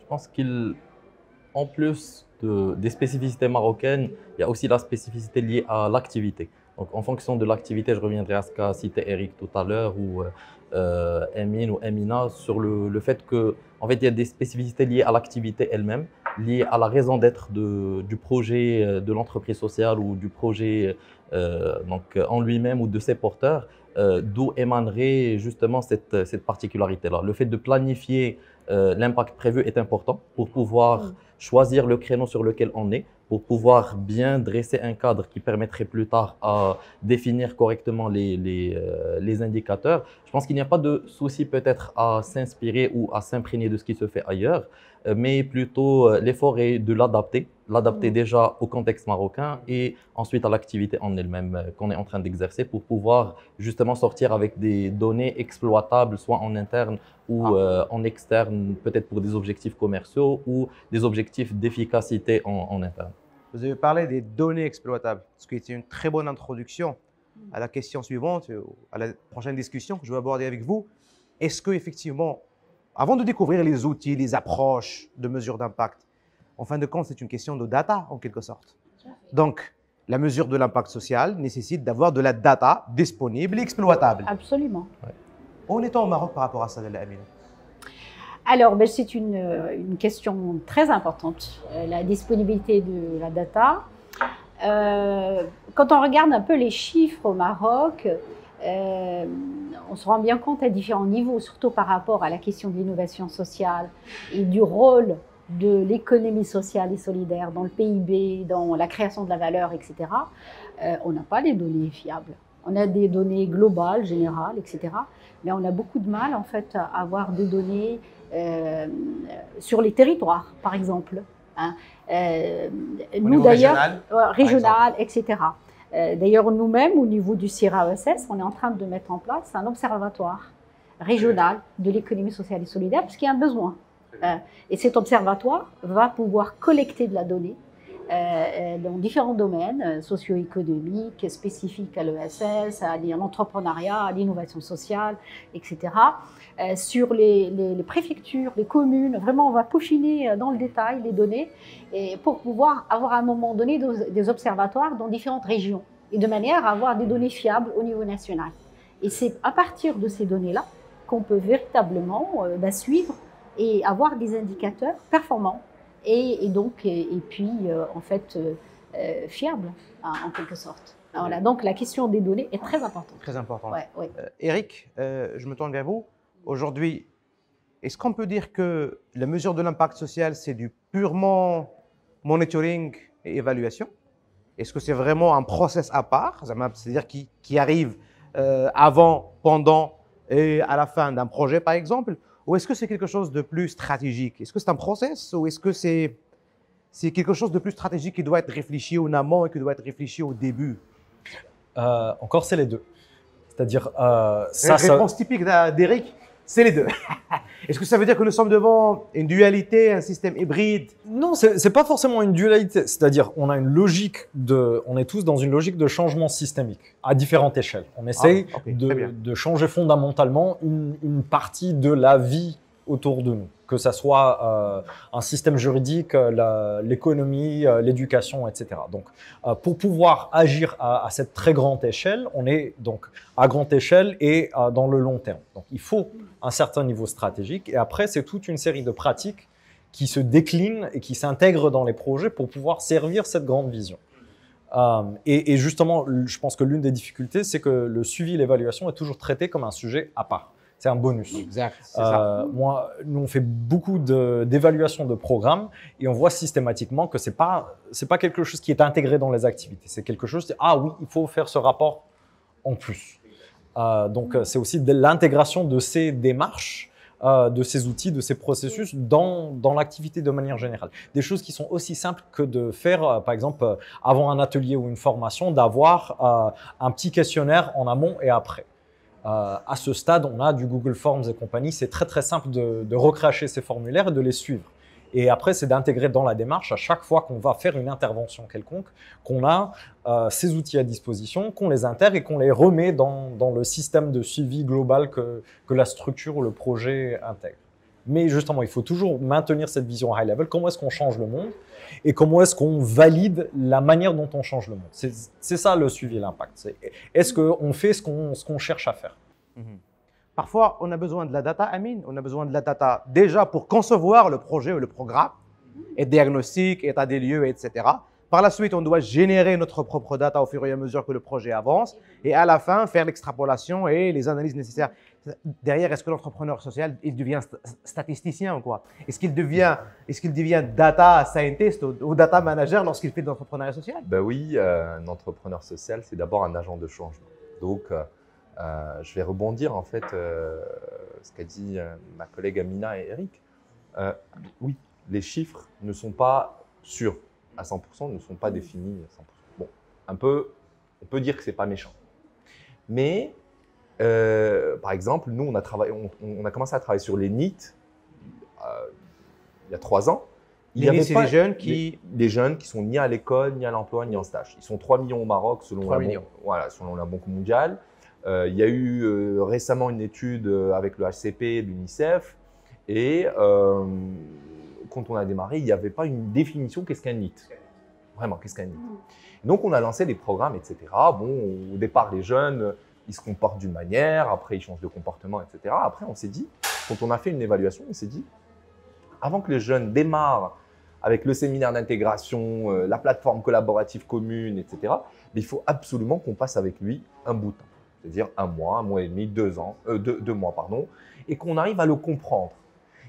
Je pense qu'en plus de, des spécificités marocaines, il y a aussi la spécificité liée à l'activité. Donc, en fonction de l'activité, je reviendrai à ce qu'a cité Eric tout à l'heure, ou euh, Emine ou Emina, sur le, le fait que, en fait, il y a des spécificités liées à l'activité elle-même, liées à la raison d'être du projet euh, de l'entreprise sociale ou du projet donc, en lui-même ou de ses porteurs. Euh, d'où émanerait justement cette, cette particularité-là. Le fait de planifier euh, l'impact prévu est important pour pouvoir mm. choisir le créneau sur lequel on est, pour pouvoir bien dresser un cadre qui permettrait plus tard à définir correctement les, les, euh, les indicateurs. Je pense qu'il n'y a pas de souci peut-être à s'inspirer ou à s'imprégner de ce qui se fait ailleurs, euh, mais plutôt euh, l'effort est de l'adapter, l'adapter déjà au contexte marocain et ensuite à l'activité en elle-même euh, qu'on est en train d'exercer pour pouvoir justement sortir avec des données exploitables, soit en interne ou ah. en externe, peut-être pour des objectifs commerciaux ou des objectifs d'efficacité en, en, interne. Vous avez parlé des données exploitables, ce qui est une très bonne introduction à la question suivante, à la prochaine discussion que je vais aborder avec vous. Est-ce que effectivement avant de découvrir les outils, les approches de mesure d'impact, en fin de compte, c'est une question de data en quelque sorte. Donc, la mesure de l'impact social nécessite d'avoir de la data disponible et exploitable. Absolument. Où est-on au Maroc par rapport à ça, Amina alors, ben, c'est une, une, question très importante, euh, la disponibilité de la data. Euh, quand on regarde un peu les chiffres au Maroc, euh, on se rend bien compte à différents niveaux, surtout par rapport à la question de l'innovation sociale et du rôle de l'économie sociale et solidaire dans le PIB, dans la création de la valeur, etc. Euh, on n'a pas les données fiables. On a des données globales, générales, etc. Mais on a beaucoup de mal, en fait, à avoir des données euh, sur les territoires, par exemple. Hein. nous, d'ailleurs, régional, etc. Euh, d'ailleurs, nous-mêmes, au niveau du CIRA-ESS, on est en train de mettre en place un observatoire régional de l'économie sociale et solidaire, parce qu'il y a un besoin. Euh, et cet observatoire va pouvoir collecter de la donnée euh, dans différents domaines socio-économiques, spécifiques à l'ESS, à l'entrepreneuriat, à l'innovation sociale, etc. sur les, préfectures, les communes, vraiment on va peaufiner dans le détail les données et pour pouvoir avoir à un moment donné des observatoires dans différentes régions et de manière à avoir des données fiables au niveau national. Et c'est à partir de ces données-là qu'on peut véritablement euh, bah, suivre et avoir des indicateurs performants et, donc et, puis euh, en fait euh, fiables hein, en quelque sorte. Voilà, donc la question des données est très importante. Très importante. Eric, je me tourne vers vous. Aujourd'hui, est-ce qu'on peut dire que la mesure de l'impact social, c'est du purement monitoring et évaluation? Est-ce que c'est vraiment un process à part, c'est-à-dire qui, qui, arrive euh, avant, pendant et à la fin d'un projet, par exemple? Ou est-ce que c'est quelque chose de plus stratégique? Est-ce que c'est un process ou est-ce que c'est c'est quelque chose de plus stratégique qui doit être réfléchi en amont et qui doit être réfléchi au début? Euh, Encore, c'est les deux. C'est-à-dire, euh, ça, réponse typique d'Eric c'est les deux. Est-ce que ça veut dire que nous sommes devant une dualité, un système hybride? Non, c'est n'est pas forcément une dualité. C'est-à-dire, on a une logique de, on est tous dans une logique de changement systémique à différentes échelles. On essaye ah, de, changer fondamentalement une, partie de la vie autour de nous, que ce soit euh, un système juridique, euh, l'économie, euh, l'éducation, etc. Donc, pour pouvoir agir à, cette très grande échelle, on est donc à grande échelle et dans le long terme. Donc, il faut un certain niveau stratégique. Et après, c'est toute une série de pratiques qui se déclinent et qui s'intègrent dans les projets pour pouvoir servir cette grande vision. et, justement, je pense que l'une des difficultés, c'est que le suivi et l'évaluation est toujours traité comme un sujet à part c'est un bonus. Exact. Euh, moi, nous on fait beaucoup d'évaluation de, programmes et on voit systématiquement que c'est pas c'est pas quelque chose qui est intégré dans les activités. C'est quelque chose ah oui, il faut faire ce rapport en plus. Euh, donc c'est aussi de l'intégration de ces démarches, euh, de ces outils, de ces processus dans, dans l'activité de manière générale. Des choses qui sont aussi simples que de faire, euh, par exemple, euh, avant un atelier ou une formation, d'avoir euh, un petit questionnaire en amont et après. Euh, à ce stade, on a du Google Forms et compagnie. C'est très très simple de, recracher ces formulaires et de les suivre. Et après, c'est d'intégrer dans la démarche à chaque fois qu'on va faire une intervention quelconque, qu'on a euh, ces outils à disposition, qu'on les intègre et qu'on les remet dans, le système de suivi global que la structure ou le projet intègre. Mais justement, il faut toujours maintenir cette vision high level. Comment est-ce qu'on change le monde et comment est-ce qu'on valide la manière dont on change le monde? C'est ça le suivi et l'impact. Est-ce qu'on fait ce qu'on cherche à faire? Mhm. Parfois, on a besoin de la data, Amine. On a besoin de la data déjà pour concevoir le projet ou le programme, et diagnostic, état des lieux, etc. Par la suite, on doit générer notre propre data au fur et à mesure que le projet avance, et à la fin, faire l'extrapolation et les analyses nécessaires derrière, est-ce que l'entrepreneur social, il devient statisticien ou quoi? Est-ce qu'il devient, est qu'il devient data scientist ou, data manager lorsqu'il fait de l'entrepreneuriat social? Ben oui, euh, un entrepreneur social, c'est d'abord un agent de changement. Donc, euh, euh, je vais rebondir en fait ce qu'a dit ma collègue Amina et Eric. oui, les chiffres ne sont pas sûrs à 100%, ne sont pas définis à 100%. Bon, un peu, on peut dire que c'est pas méchant. Mais euh, par exemple, nous, on a, travaillé, on, a commencé à travailler sur les NIT euh, il y a trois ans. Il les c'est des jeunes qui... Des, jeunes qui sont ni à l'école, ni à l'emploi, ni en stage. Ils sont 3 millions au Maroc selon, la, voilà, selon la Banque mondiale. Euh, il y a eu récemment une étude avec le HCP, l'UNICEF, et quand on a démarré, il n'y avait pas une définition qu'est-ce qu'un NIT. Vraiment, qu'est-ce qu'un NIT? Donc on a lancé des programmes, etc. Bon, au départ, les jeunes ils se comportent d'une manière, après ils changent de comportement, etc. Après, on s'est dit, quand on a fait une évaluation, on s'est dit, avant que les jeunes démarrent avec le séminaire d'intégration, euh, la plateforme collaborative commune, etc., il faut absolument qu'on passe avec lui un bout de temps, c'est-à-dire un mois, un mois et demi, deux ans, euh, deux, mois, pardon, et qu'on arrive à le comprendre.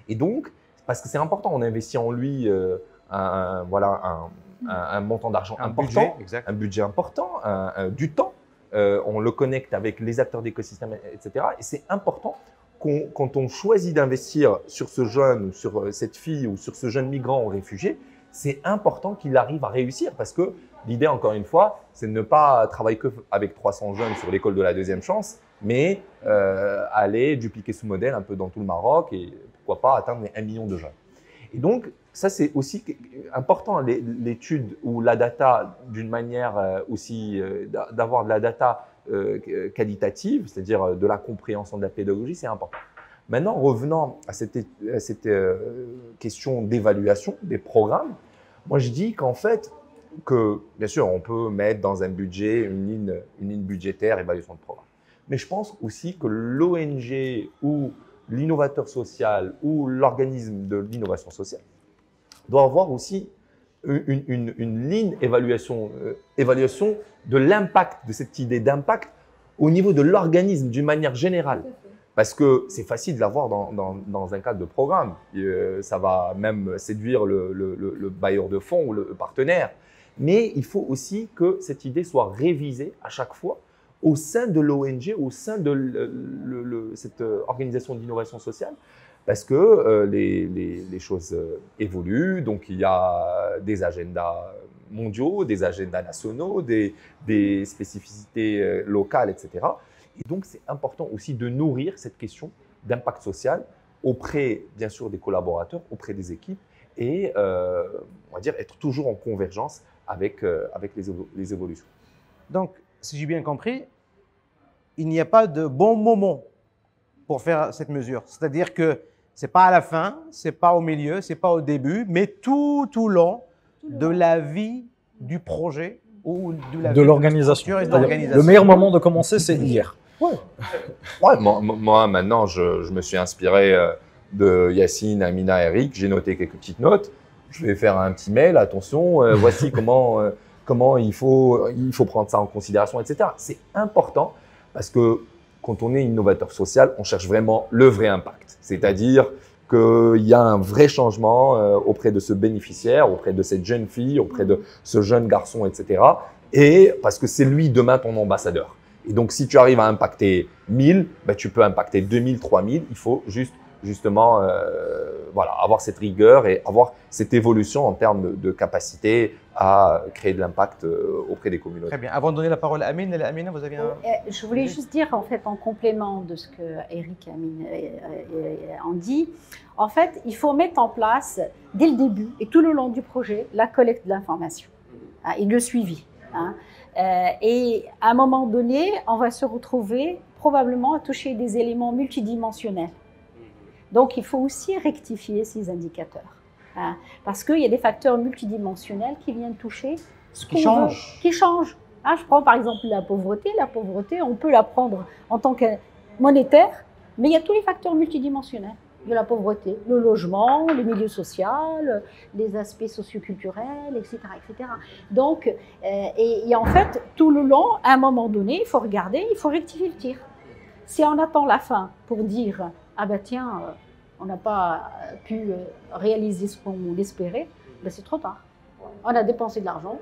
Et donc, parce que c'est important, on investit en lui euh, un, voilà, un, montant d'argent important, un budget important, du temps euh, on le connecte avec les acteurs d'écosystème, etc. Et c'est important quand on choisit d'investir sur ce jeune ou sur euh, cette fille ou sur ce jeune migrant ou réfugié, c'est important qu'il arrive à réussir parce que l'idée, encore une fois, c'est de ne pas travailler que avec 300 jeunes sur l'école de la deuxième chance, mais euh, aller dupliquer ce modèle un peu dans tout le Maroc et pourquoi pas atteindre 1 million de jeunes. Et donc, ça, c'est aussi important, l'étude ou la data, d'une manière euh, aussi, euh, d'avoir de la data euh, qualitative, c'est-à-dire de la compréhension de la pédagogie, c'est important. Maintenant, revenant à cette, cette question d'évaluation des programmes, moi je dis qu'en fait, que bien sûr, on peut mettre dans un budget une ligne, une ligne budgétaire, évaluation de programme. Mais je pense aussi que l'ONG ou l'innovateur social ou l'organisme de l'innovation sociale doit avoir aussi une, ligne évaluation, euh, évaluation de l'impact, de cette idée d'impact au niveau de l'organisme d'une manière générale. Parce que c'est facile de l'avoir dans, dans, un cadre de programme. Euh, ça va même séduire le, le, bailleur de fonds ou le partenaire. Mais il faut aussi que cette idée soit révisée à chaque fois au sein de l'ONG, au sein de cette organisation d'innovation sociale, parce que euh, les, choses euh, évoluent. Donc, il y a des agendas mondiaux, des agendas nationaux, des, spécificités euh, locales, etc. Et donc, c'est important aussi de nourrir cette question d'impact social auprès, bien sûr, des collaborateurs, auprès des équipes, et, on va dire, être toujours en convergence avec, avec les, les évolutions. Donc, si j'ai bien compris, il n'y a pas de bon moment pour faire cette mesure. C'est-à-dire que C'est pas à la fin, c'est pas au milieu, c'est pas au début, mais tout au long de la vie du projet ou de la de vie l'organisation. structure et de C'est-à-dire, l'organisation. Le meilleur moment de commencer, c'est hier. Ouais, moi, moi, maintenant, je, je me suis inspiré euh, de Yacine, Amina, Eric. J'ai noté quelques petites notes. Je vais faire un petit mail. Attention, euh, voici comment, euh, comment il, faut, il faut prendre ça en considération, etc. C'est important parce que quand on est innovateur social, on cherche vraiment le vrai impact. C'est-à-dire qu'il y a un vrai changement euh, auprès de ce bénéficiaire, auprès de cette jeune fille, auprès de ce jeune garçon, etc. Et parce que c'est lui demain ton ambassadeur. Et donc, si tu arrives à impacter 1000, ben, tu peux impacter 2000, 3000. Il faut juste, justement, euh, voilà, avoir cette rigueur et avoir cette évolution en termes de, de capacité à créer de l'impact euh, auprès des communautés. Très bien. Avant de donner la parole à Amine, Amina, vous avez un. Euh, Je voulais juste dire, en fait, en complément de ce que Eric et Amine ont dit, en fait, il faut mettre en place, dès le début et tout le long du projet, la collecte de l'information hein, et le suivi. hein. Euh, et à un moment donné, on va se retrouver probablement à toucher des éléments multidimensionnels. Donc, il faut aussi rectifier ces indicateurs. hein, parce qu'il y a des facteurs multidimensionnels qui viennent toucher ce Qui veut- qui changent. Ah, je prends par exemple la pauvreté. La pauvreté, on peut la prendre en tant que monétaire, mais il y a tous les facteurs multidimensionnels de la pauvreté. Le logement, le milieu social, les aspects socioculturels, etc. etc. Donc, euh, et, et en fait, tout le long, à un moment donné, il faut regarder, il faut rectifier le tir. Si on attend la fin pour dire ah ben tiens, euh, on n'a pas euh, pu euh, réaliser ce qu'on espérait, ben c'est trop tard. On a dépensé de l'argent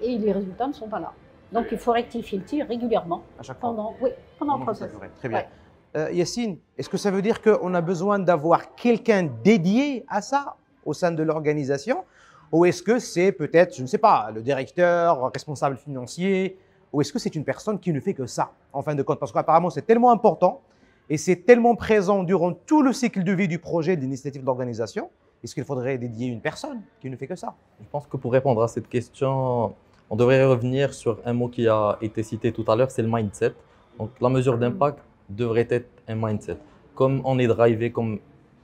et les résultats ne sont pas là. Donc il faut rectifier le tir régulièrement À chaque fois. pendant, oui, pendant le Pendant processus. Très bien. Ouais. Euh, Yacine, est-ce que ça veut dire qu'on a besoin d'avoir quelqu'un dédié à ça au sein de l'organisation? Ou est-ce que c'est peut-être, je ne sais pas, le directeur, responsable financier? Ou est-ce que c'est une personne qui ne fait que ça, en fin de compte? Parce qu'apparemment, c'est tellement important et c'est tellement présent durant tout le cycle de vie du projet, de l'initiative d'organisation. Est-ce qu'il faudrait dédier une personne qui ne fait que ça? Je pense que pour répondre à cette question, on devrait revenir sur un mot qui a été cité tout à l'heure, c'est le mindset. Donc la mesure d'impact devrait être un mindset. Comme on est drivé, comme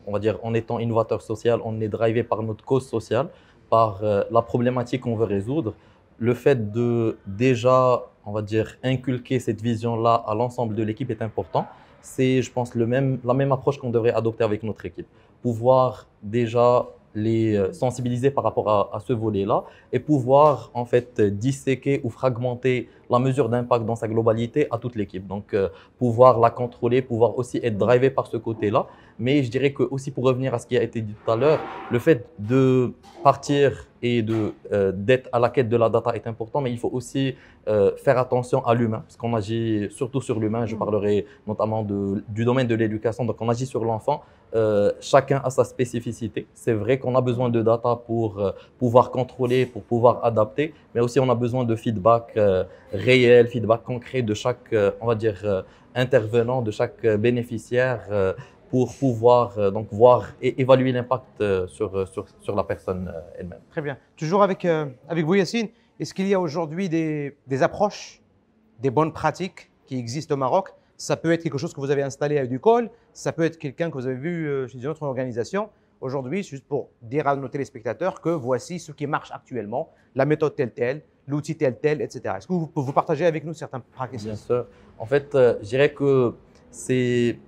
on va dire, en étant innovateur social, on est drivé par notre cause sociale, par euh, la problématique qu'on veut résoudre. Le fait de déjà, on va dire, inculquer cette vision-là à l'ensemble de l'équipe est important. C'est, je pense, le même, la même approche qu'on devrait adopter avec notre équipe. Pouvoir déjà les euh, sensibiliser par rapport à, à ce volet-là et pouvoir en fait disséquer ou fragmenter la mesure d'impact dans sa globalité à toute l'équipe. Donc euh, pouvoir la contrôler, pouvoir aussi être drivé par ce côté-là. Mais je dirais que aussi pour revenir à ce qui a été dit tout à l'heure, le fait de partir et de euh, d'être à la quête de la data est important, mais il faut aussi euh, faire attention à l'humain, parce qu'on agit surtout sur l'humain. Je Mm. parlerai notamment de, du domaine de l'éducation, donc on agit sur l'enfant. Euh, chacun a sa spécificité. C'est vrai qu'on a besoin de data pour pouvoir contrôler, pour pouvoir adapter, mais aussi on a besoin de feedback réel, feedback concret de chaque, euh, on va dire, euh, intervenant, de chaque euh, bénéficiaire pour pouvoir donc voir et évaluer l'impact sur, sur, sur la personne elle-même. Très bien. Toujours avec, avec vous, Yacine, est-ce qu'il y a aujourd'hui des, des approches, des bonnes pratiques qui existent au Maroc? Ça peut être quelque chose que vous avez installé à Ducol, ça peut être quelqu'un que vous avez vu chez une autre organisation. Aujourd'hui, juste pour dire à nos téléspectateurs que voici ce qui marche actuellement, la méthode telle telle, l'outil tel tel, etc. Est-ce que vous pouvez vous partager avec nous certaines pratiques? Bien sûr. En fait, euh, je dirais que c'est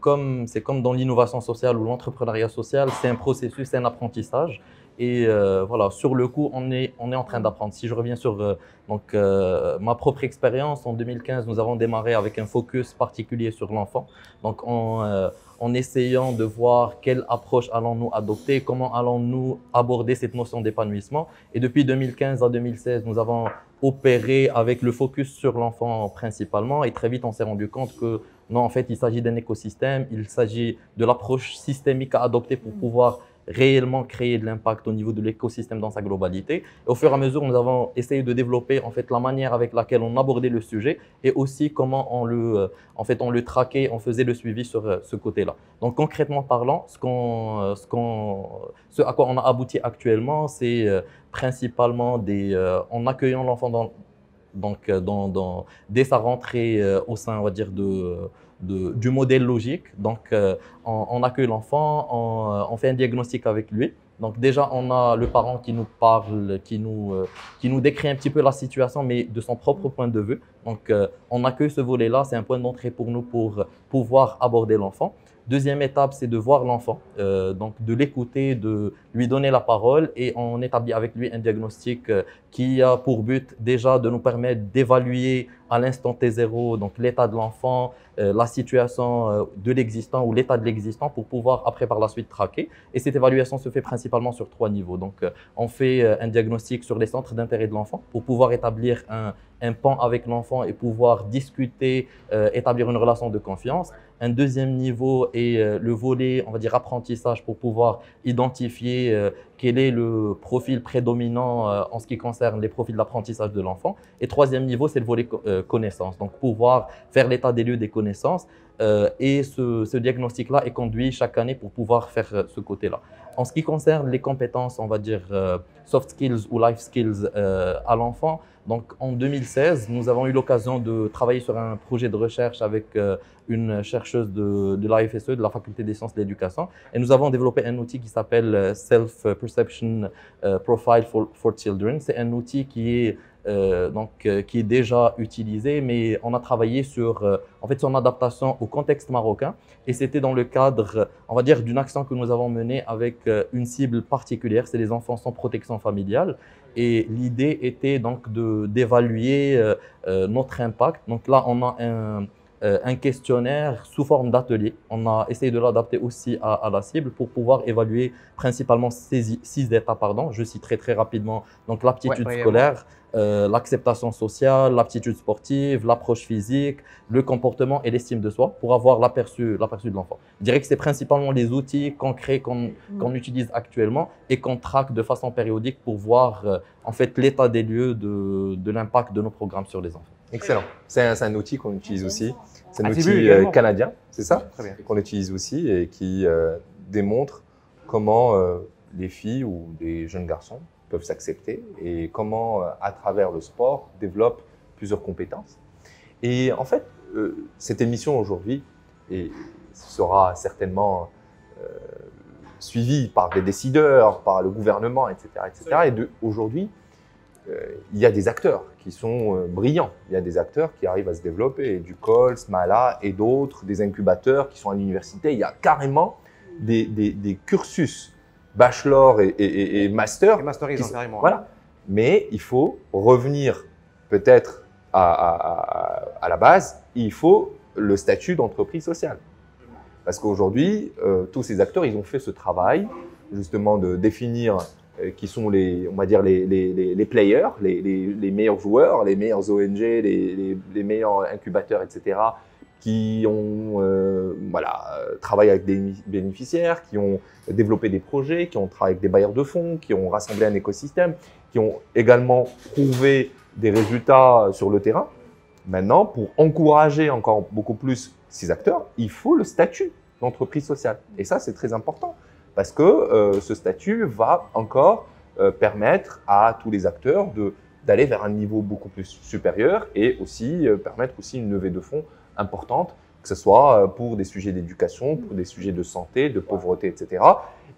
comme, comme dans l'innovation sociale ou l'entrepreneuriat social, c'est un processus, c'est un apprentissage. Et euh, voilà, sur le coup, on est, on est en train d'apprendre. Si je reviens sur euh, donc, euh, ma propre expérience, en 2015, nous avons démarré avec un focus particulier sur l'enfant. Donc, en, en essayant de voir quelle approche allons-nous adopter, comment allons-nous aborder cette notion d'épanouissement. Et depuis 2015 à 2016, nous avons opéré avec le focus sur l'enfant principalement. Et très vite, on s'est rendu compte que non, en fait, il s'agit d'un écosystème, il s'agit de l'approche systémique à adopter pour pouvoir réellement créer de l'impact au niveau de l'écosystème dans sa globalité. Au fur et à mesure, nous avons essayé de développer en fait la manière avec laquelle on abordait le sujet et aussi comment on le, euh, en fait, on le traquait, on faisait le suivi sur euh, ce côté-là. Donc concrètement parlant, ce, qu'on, euh, ce, qu'on, ce à quoi on a abouti actuellement, c'est principalement des, en accueillant l'enfant donc, dès sa rentrée au sein, on va dire, de, du modèle logique. Donc, on, accueille l'enfant, on, on, fait un diagnostic avec lui. Donc déjà, on a le parent qui nous parle, qui nous, qui nous décrit un petit peu la situation, mais de son propre point de vue. Donc on accueille ce volet-là, c'est un point d'entrée pour nous pour pouvoir aborder l'enfant. Deuxième étape, c'est de voir l'enfant, euh, donc de l'écouter, de lui donner la parole et on établit avec lui un diagnostic euh, qui a pour but déjà de nous permettre d'évaluer à l'instant T0 donc l'état de l'enfant, euh, la situation de l'existant ou l'état de l'existant pour pouvoir après par la suite traquer. Et cette évaluation se fait principalement sur trois niveaux. Donc on fait un diagnostic sur les centres d'intérêt de l'enfant pour pouvoir établir un, un pan avec l'enfant et pouvoir discuter, établir une relation de confiance. Un deuxième niveau est euh, le volet, on va dire, apprentissage pour pouvoir identifier euh, quel est le profil prédominant euh, en ce qui concerne les profils d'apprentissage de l'enfant. Et troisième niveau, c'est le volet connaissance. Donc, pouvoir faire l'état des lieux des connaissances. et ce, ce diagnostic-là est conduit chaque année pour pouvoir faire ce côté-là. En ce qui concerne les compétences, on va dire soft skills ou life skills à l'enfant, donc en 2016, nous avons eu l'occasion de travailler sur un projet de recherche avec euh, une chercheuse de, de l'AFSE, de la Faculté des sciences de l'éducation, et nous avons développé un outil qui s'appelle euh, Self Perception euh, Profile for, Children. C'est un outil qui est donc, qui est déjà utilisé, mais on a travaillé sur en fait, son adaptation au contexte marocain. Et c'était dans le cadre, on va dire, d'une action que nous avons menée avec une cible particulière, c'est les enfants sans protection familiale. Et l'idée était donc d'évaluer euh, euh, notre impact. Donc là, on a un, euh, un questionnaire sous forme d'atelier. On a essayé de l'adapter aussi à, à, la cible pour pouvoir évaluer principalement ces six étapes. Pardon. Je citerai très rapidement donc l'aptitude scolaire, euh, l'acceptation sociale, l'aptitude sportive, l'approche physique, le comportement et l'estime de soi pour avoir l'aperçu de l'enfant. Je dirais que c'est principalement les outils concrets qu'on mm. utilise actuellement et qu'on traque de façon périodique pour voir euh, en fait l'état des lieux de, de l'impact de nos programmes sur les enfants. Excellent. C'est un, un, outil qu'on utilise aussi. C'est un outil euh, canadien, c'est ça? Qu'on utilise aussi et qui démontre comment les filles ou des jeunes garçons peuvent s'accepter et comment, euh, à travers le sport, développent plusieurs compétences. Et en fait, euh, cette émission aujourd'hui sera certainement euh, suivie par des décideurs, par le gouvernement, etc. etc. Et aujourd'hui, il y a des acteurs qui sont brillants. Il y a des acteurs qui arrivent à se développer, du Cols, Mala et d'autres, des incubateurs qui sont à l'université. Il y a carrément des, cursus bachelor et, master. Et masterisant, carrément. Voilà. Mais il faut revenir peut-être à, la base, il faut le statut d'entreprise sociale. Parce qu'aujourd'hui, euh, tous ces acteurs, ils ont fait ce travail justement de définir euh, qui sont les, on va dire les, les, les players, les, meilleurs joueurs, les meilleurs ONG, les, meilleurs incubateurs, etc qui ont euh, voilà, travaillé avec des bénéficiaires, qui ont développé des projets, qui ont travaillé avec des bailleurs de fonds, qui ont rassemblé un écosystème, qui ont également prouvé des résultats sur le terrain. Maintenant, pour encourager encore beaucoup plus ces acteurs, il faut le statut d'entreprise sociale. Et ça, c'est très important parce que euh, ce statut va encore euh, permettre à tous les acteurs d'aller vers un niveau beaucoup plus supérieur et aussi permettre aussi une levée de fonds importante, que ce soit euh, pour des sujets d'éducation, pour des sujets de santé, de pauvreté, etc.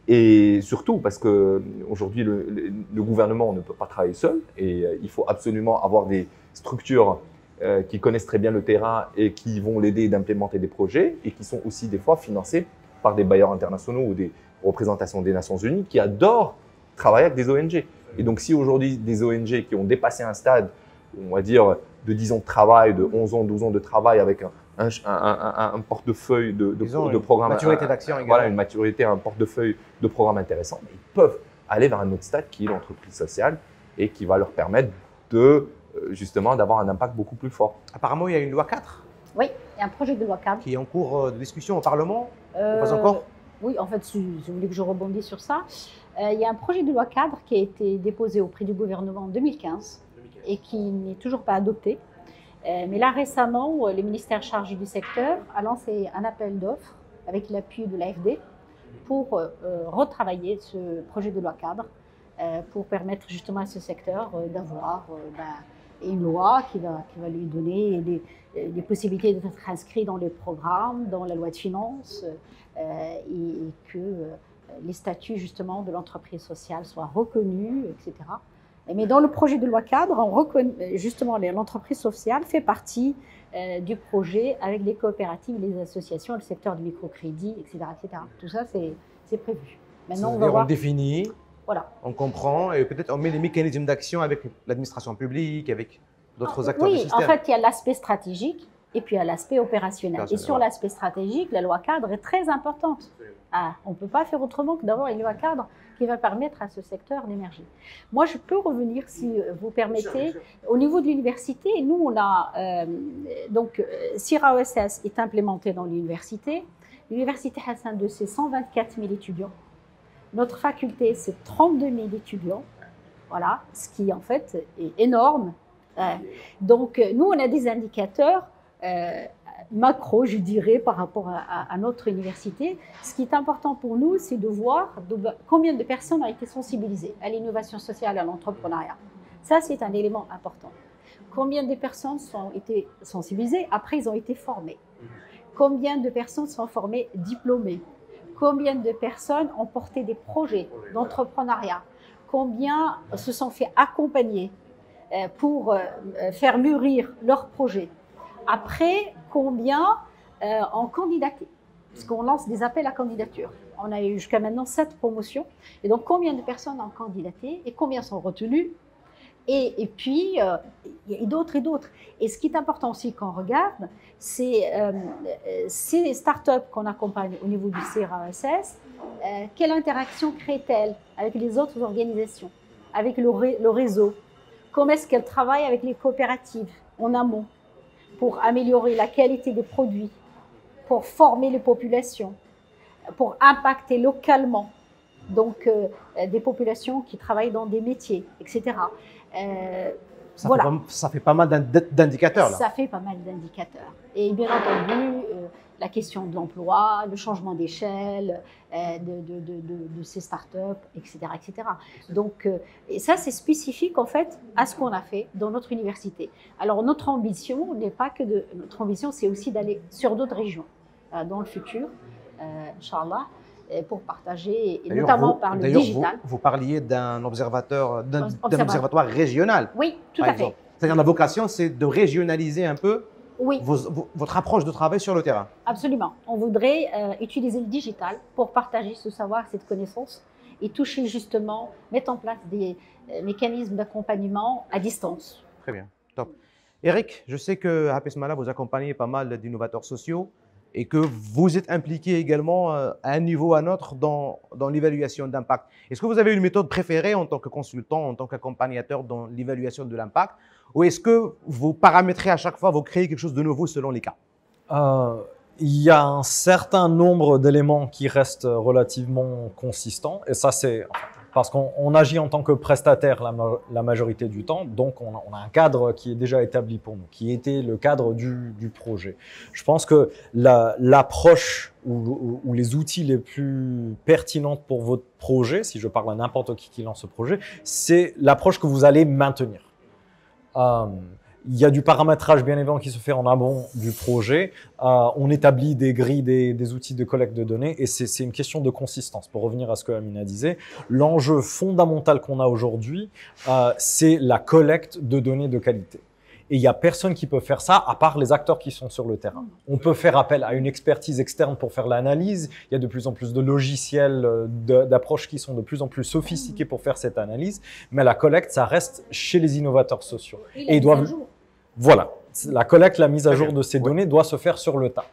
Et surtout parce que aujourd'hui le, gouvernement ne peut pas travailler seul et euh, il faut absolument avoir des structures euh, qui connaissent très bien le terrain et qui vont l'aider d'implémenter des projets et qui sont aussi des fois financés par des bailleurs internationaux ou des représentations des Nations Unies qui adorent travailler avec des ONG. Et donc si aujourd'hui des ONG qui ont dépassé un stade, on va dire de 10 ans de travail, de 11 ans, 12 ans de travail avec un, un, un, portefeuille de, de, de programmes. maturité d'action Voilà, une maturité, un portefeuille de programmes intéressants. ils peuvent aller vers un autre stade qui est l'entreprise sociale et qui va leur permettre de euh, justement d'avoir un impact beaucoup plus fort. Apparemment, il y a une loi 4 Oui, il y a un projet de loi 4 qui est en cours euh, de discussion au Parlement euh, Pas encore? Oui, en fait, si vous voulez que je rebondisse sur ça, il y a un projet de loi cadre qui a été déposé auprès du gouvernement en 2015 et qui n'est toujours pas adopté. Euh, mais là, récemment, euh, le ministère chargé du secteur a lancé un appel d'offres avec l'appui de l'AFD pour euh, retravailler ce projet de loi cadre pour permettre justement à ce secteur d'avoir ben, une loi qui va, lui donner des, possibilités d'être inscrit dans les programmes, dans la loi de finances, et, que les statuts justement de l'entreprise sociale soient reconnus, etc. Mais dans le projet de loi cadre, on reconnaît, justement, l'entreprise sociale fait partie euh, du projet avec les coopératives, les associations, le secteur du microcrédit, etc., etc. Tout ça, c'est prévu. Maintenant, on va voir. On définit, voilà. on comprend, et peut-être on met des mécanismes d'action avec l'administration publique, avec d'autres ah, acteurs oui, en fait, il y a l'aspect stratégique et puis il y a l'aspect opérationnel. Et sur l'aspect stratégique, la loi cadre est très importante. Ah, on ne peut pas faire autrement que d'avoir une loi cadre qui va permettre à ce secteur d'émerger. Moi, je peux revenir, si vous permettez, au niveau de l'université. Nous, on a euh, donc CIRA OSS est implémenté dans l'université. L'université Hassan II, c'est 124 000 étudiants. Notre faculté, c'est 32 000 étudiants. Voilà, ce qui en fait est énorme. donc, nous, on a des indicateurs euh, macro, je dirais, par rapport à, notre université. Ce qui est important pour nous, c'est de voir combien de personnes ont été sensibilisées à l'innovation sociale, à l'entrepreneuriat. Ça, c'est un élément important. Combien de personnes ont été sensibilisées? Après, ils ont été formés. Combien de personnes sont formées diplômées? Combien de personnes ont porté des projets d'entrepreneuriat? Combien se sont fait accompagner euh, pour euh, faire mûrir leurs projets? Après, combien euh, ont candidaté Parce qu'on lance des appels à candidature. On a eu jusqu'à maintenant sept promotions. Et donc, combien de personnes ont candidaté et combien sont retenues? Et, puis, euh, a d'autres et d'autres. Et ce qui est important aussi qu'on regarde, c'est euh, ces startups qu'on accompagne au niveau du CRASS, euh, quelle interaction créent-elles avec les autres organisations, avec le, le réseau? Comment est-ce qu'elles travaillent avec les coopératives en amont? Pour améliorer la qualité des produits, pour former les populations, pour impacter localement donc euh, des populations qui travaillent dans des métiers, etc. Euh, ça, voilà. fait pas, ça fait pas mal d'indicateurs là. Ça fait pas mal d'indicateurs. Et bien entendu, euh, la question de l'emploi, le changement d'échelle euh, de, de, de, ces startups, etc. etc. Donc, euh, et ça, c'est spécifique en fait à ce qu'on a fait dans notre université. Alors, notre ambition n'est pas que de. Notre ambition, c'est aussi d'aller sur d'autres régions euh, dans le futur, Inch'Allah pour partager, et notamment par le digital. Vous, vous parliez d'un observateur, d'un observatoire régional. Oui, tout à fait. C'est-à-dire la vocation, c'est de régionaliser un peu oui. votre approche de travail sur le terrain. Absolument. On voudrait euh, utiliser le digital pour partager ce savoir, cette connaissance et toucher justement, mettre en place des euh, mécanismes d'accompagnement à distance. Très bien, top. Eric, je sais que Happy Smala, vous accompagnez pas mal d'innovateurs sociaux et que vous êtes impliqué également euh, à un niveau ou à un autre dans, dans l'évaluation d'impact. Est-ce que vous avez une méthode préférée en tant que consultant, en tant qu'accompagnateur dans l'évaluation de l'impact Ou est-ce que vous paramétrez à chaque fois, vous créez quelque chose de nouveau selon les cas euh, Il y a un certain nombre d'éléments qui restent relativement consistants. Et ça, c'est parce qu'on agit en tant que prestataire la, majorité du temps, donc on a, un cadre qui est déjà établi pour nous, qui était le cadre du, projet. Je pense que l'approche ou, les outils les plus pertinents pour votre projet, si je parle à n'importe qui qui lance ce projet, c'est l'approche que vous allez maintenir. Euh, il y a du paramétrage bien évidemment qui se fait en amont du projet. Euh, on établit des grilles, des, outils de collecte de données et c'est une question de consistance. Pour revenir à ce que Amina disait, l'enjeu fondamental qu'on a aujourd'hui, euh, c'est la collecte de données de qualité. Et il n'y a personne qui peut faire ça à part les acteurs qui sont sur le terrain. On peut faire appel à une expertise externe pour faire l'analyse. Il y a de plus en plus de logiciels, euh, d'approches qui sont de plus en plus sophistiqués pour faire cette analyse. Mais la collecte, ça reste chez les innovateurs sociaux. Et, ils doivent. Voilà. La collecte, la mise à jour de ces données doit se faire sur le tas.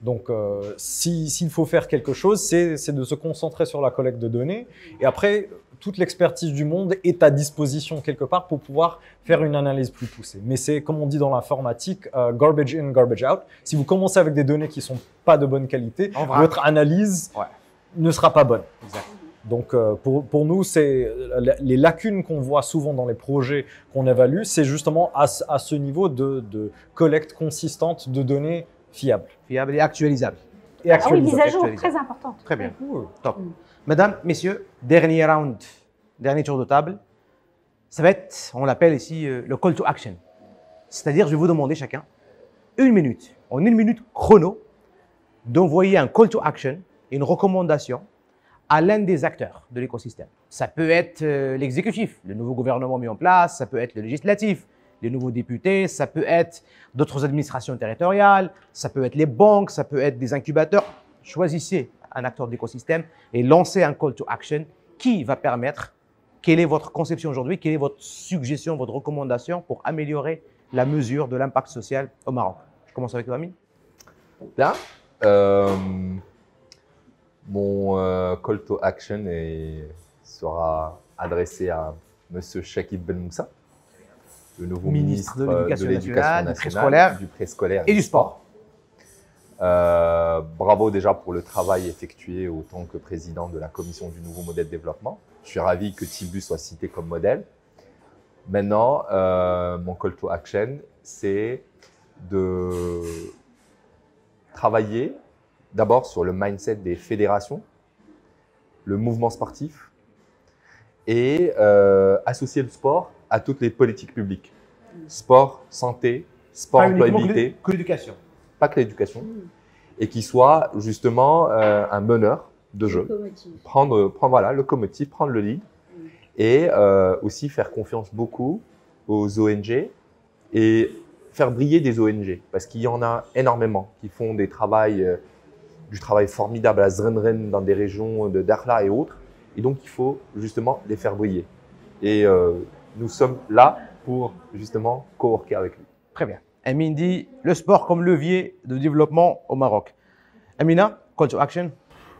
Donc, euh, s'il faut faire quelque chose, c'est de se concentrer sur la collecte de données. Et après, toute l'expertise du monde est à disposition quelque part pour pouvoir faire une analyse plus poussée. Mais c'est, comme on dit dans l'informatique, euh, garbage in, garbage out. Si vous commencez avec des données qui sont pas de bonne qualité, votre analyse ne sera pas bonne. Donc euh, pour, pour, nous, c'est les lacunes qu'on voit souvent dans les projets qu'on évalue, c'est justement à, à, ce niveau de, de, collecte consistante de données fiables. Fiables et actualisables. Et actualisables. Ah oui, mise à jour, très importante. Très bien, top. Mm. Mesdames, messieurs, dernier round, dernier tour de table. Ça va être, on l'appelle ici, euh, le call to action. C'est-à-dire, je vais vous demander chacun une minute, en une minute chrono, d'envoyer un call to action, une recommandation à l'un des acteurs de l'écosystème. Ça peut être euh, l'exécutif, le nouveau gouvernement mis en place, ça peut être le législatif, les nouveaux députés, ça peut être d'autres administrations territoriales, ça peut être les banques, ça peut être des incubateurs. Choisissez un acteur de l'écosystème et lancez un call to action qui va permettre, quelle est votre conception aujourd'hui, quelle est votre suggestion, votre recommandation pour améliorer la mesure de l'impact social au Maroc? Je commence avec toi, Amine. Bien. Euh, mon euh, call to action sera adressé à M. Shakib Ben Moussa, le nouveau ministre, de l'Éducation nationale, du préscolaire et, du sport. Euh, bravo déjà pour le travail effectué autant que président de la commission du nouveau modèle de développement. Je suis ravi que Tibu soit cité comme modèle. Maintenant, euh, mon call to action, c'est de travailler d'abord sur le mindset des fédérations, le mouvement sportif et euh, associer le sport à toutes les politiques publiques. Sport, santé, sport, employabilité. Que l'éducation. Pas que l'éducation. Mm. Et qui soit justement euh, un meneur de jeu. Prendre, prendre voilà, le locomotive, prendre le lead. Mm. Et euh, aussi faire confiance beaucoup aux ONG et faire briller des ONG. Parce qu'il y en a énormément qui font des travails du travail formidable à Zrenren dans des régions de Dakhla et autres. Et donc, il faut justement les faire briller. Et euh, nous sommes là pour justement coworker avec lui. Très bien. Amine dit le sport comme levier de développement au Maroc. Amina, call to action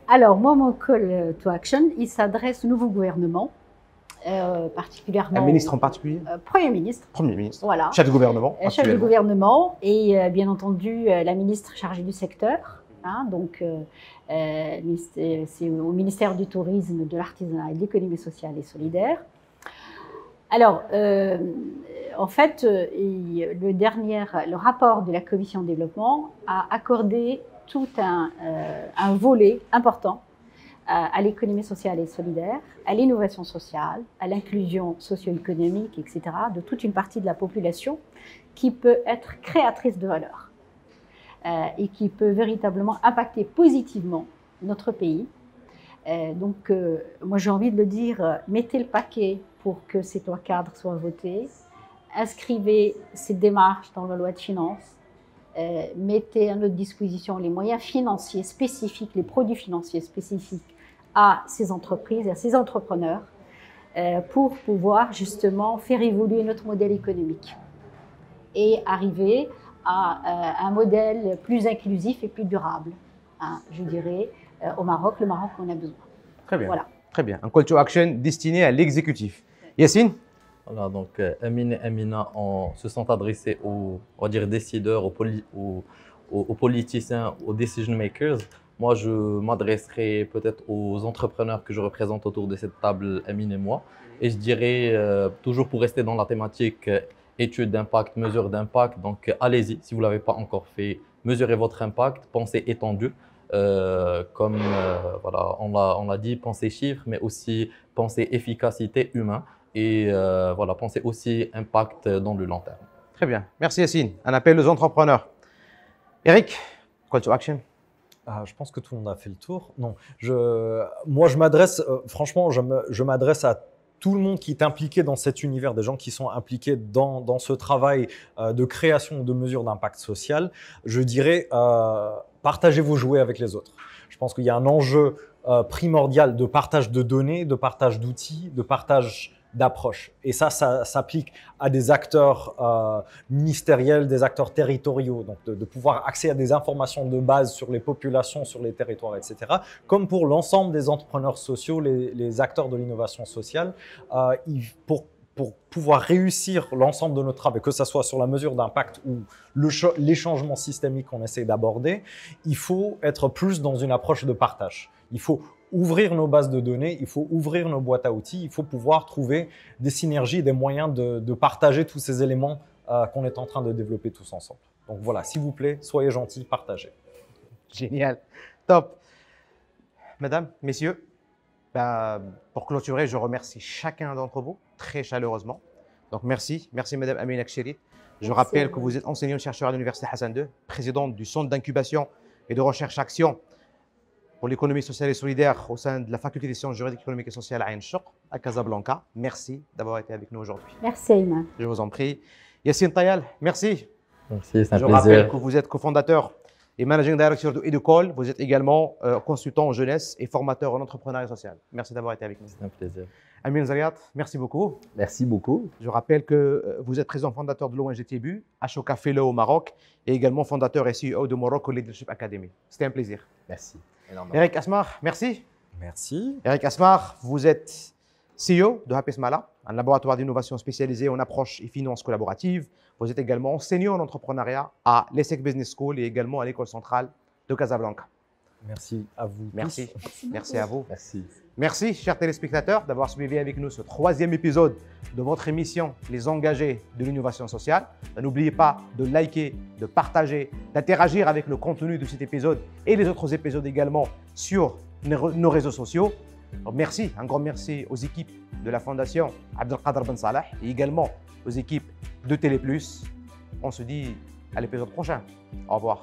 Alors, moi, mon call to action, il s'adresse au nouveau gouvernement. Euh, particulièrement. Un ministre en particulier euh, Premier ministre. Premier ministre. Voilà. Chef de gouvernement. chef de gouvernement et bien entendu la ministre chargée du secteur. Hein, donc, euh, euh, c'est au ministère du Tourisme, de l'Artisanat et de l'Économie sociale et solidaire. Alors, euh, en fait, le dernier, le rapport de la Commission de développement a accordé tout un, un volet important à, l'économie sociale et solidaire, à l'innovation sociale, à l'inclusion socio-économique, etc., de toute une partie de la population qui peut être créatrice de valeur. Euh, et qui peut véritablement impacter positivement notre pays. Euh, donc, euh, moi j'ai envie de le dire, mettez le paquet pour que ces trois cadres soient votés, inscrivez ces démarches dans la loi de finances, mettez à notre disposition les moyens financiers spécifiques, les produits financiers spécifiques à ces entreprises et à ces entrepreneurs pour pouvoir justement faire évoluer notre modèle économique et arriver à euh, un modèle plus inclusif et plus durable, hein, je dirais, euh, au Maroc, le Maroc qu'on a besoin. Très bien. Voilà. Très bien. Un call to action destiné à l'exécutif. Yacine voilà, donc euh, Amine et Amina se sont adressés aux on dire, décideurs, aux, politiciens, aux decision makers. Moi, je m'adresserai peut-être aux entrepreneurs que je représente autour de cette table, Amine et moi. Et je dirais, toujours pour rester dans la thématique études d'impact, mesures d'impact. Donc, allez-y, si vous ne l'avez pas encore fait, mesurez votre impact, pensez étendu. Euh, comme euh, voilà, on l'a dit, pensez chiffres, mais aussi pensez efficacité humain et euh, voilà, pensez aussi impact dans le long terme. Très bien. Merci Yassine. Un appel aux entrepreneurs. Eric, call to action ah, je pense que tout le monde a fait le tour. Non, je, moi je m'adresse, franchement, je m'adresse à tout le monde qui est impliqué dans cet univers, des gens qui sont impliqués dans, dans ce travail euh, de création de mesures d'impact social, je dirais, euh, partagez vos jouets avec les autres. Je pense qu'il y a un enjeu euh, primordial de partage de données, de partage d'outils, de partage d'approche. Et ça, ça s'applique à des acteurs euh, ministériels, des acteurs territoriaux, donc de, pouvoir accéder à des informations de base sur les populations, sur les territoires, etc. Comme pour l'ensemble des entrepreneurs sociaux, les, acteurs de l'innovation sociale, euh, pour pouvoir réussir l'ensemble de notre travail, que ce soit sur la mesure d'impact ou le les changements systémiques qu'on essaie d'aborder, il faut être plus dans une approche de partage. Il faut ouvrir nos bases de données, il faut ouvrir nos boîtes à outils, il faut pouvoir trouver des synergies, des moyens de, partager tous ces éléments euh, qu'on est en train de développer tous ensemble. Donc voilà, s'il vous plaît, soyez gentils, partagez. Génial, top. Mesdames, messieurs, bah, pour clôturer, je remercie chacun d'entre vous très chaleureusement. Donc merci, merci Madame Amina Kcherit. Je rappelle que vous êtes enseignant-chercheur à l'Université Hassan II, présidente du Centre d'incubation et de recherche-action pour l'économie sociale et solidaire au sein de la Faculté des sciences juridiques, économiques et sociales à Ain à Casablanca. Merci d'avoir été avec nous aujourd'hui. Merci, Ayman. Je vous en prie. Yassine Tayal, merci. Merci, c'est un Je plaisir. rappelle que vous êtes cofondateur et managing director de Educall. Vous êtes également euh, consultant en jeunesse et formateur en entrepreneuriat social. Merci d'avoir été avec nous. C'est un plaisir. Amin Zariat, merci beaucoup. Merci beaucoup. Je rappelle que euh, vous êtes président fondateur de l'ONG TBU, Ashoka Fellow au Maroc et également fondateur et CEO de Morocco Leadership Academy. C'était un plaisir. Merci. Énormément. Eric Asmar, merci. Merci. Eric Asmar, vous êtes CEO de Happy Smala, un laboratoire d'innovation spécialisé en approche et finance collaborative. Vous êtes également enseignant en entrepreneuriat à l'ESSEC Business School et également à l'école centrale de Casablanca. Merci à vous. Merci. Merci, Merci à vous. Merci. Merci, chers téléspectateurs, d'avoir suivi avec nous ce troisième épisode de votre émission Les engagés de l'innovation sociale. N'oubliez pas de liker, de partager, d'interagir avec le contenu de cet épisode et les autres épisodes également sur nos réseaux sociaux. Merci, un grand merci aux équipes de la Fondation Abdelkader Ben Salah et également aux équipes de Télé Plus. On se dit à l'épisode prochain. Au revoir.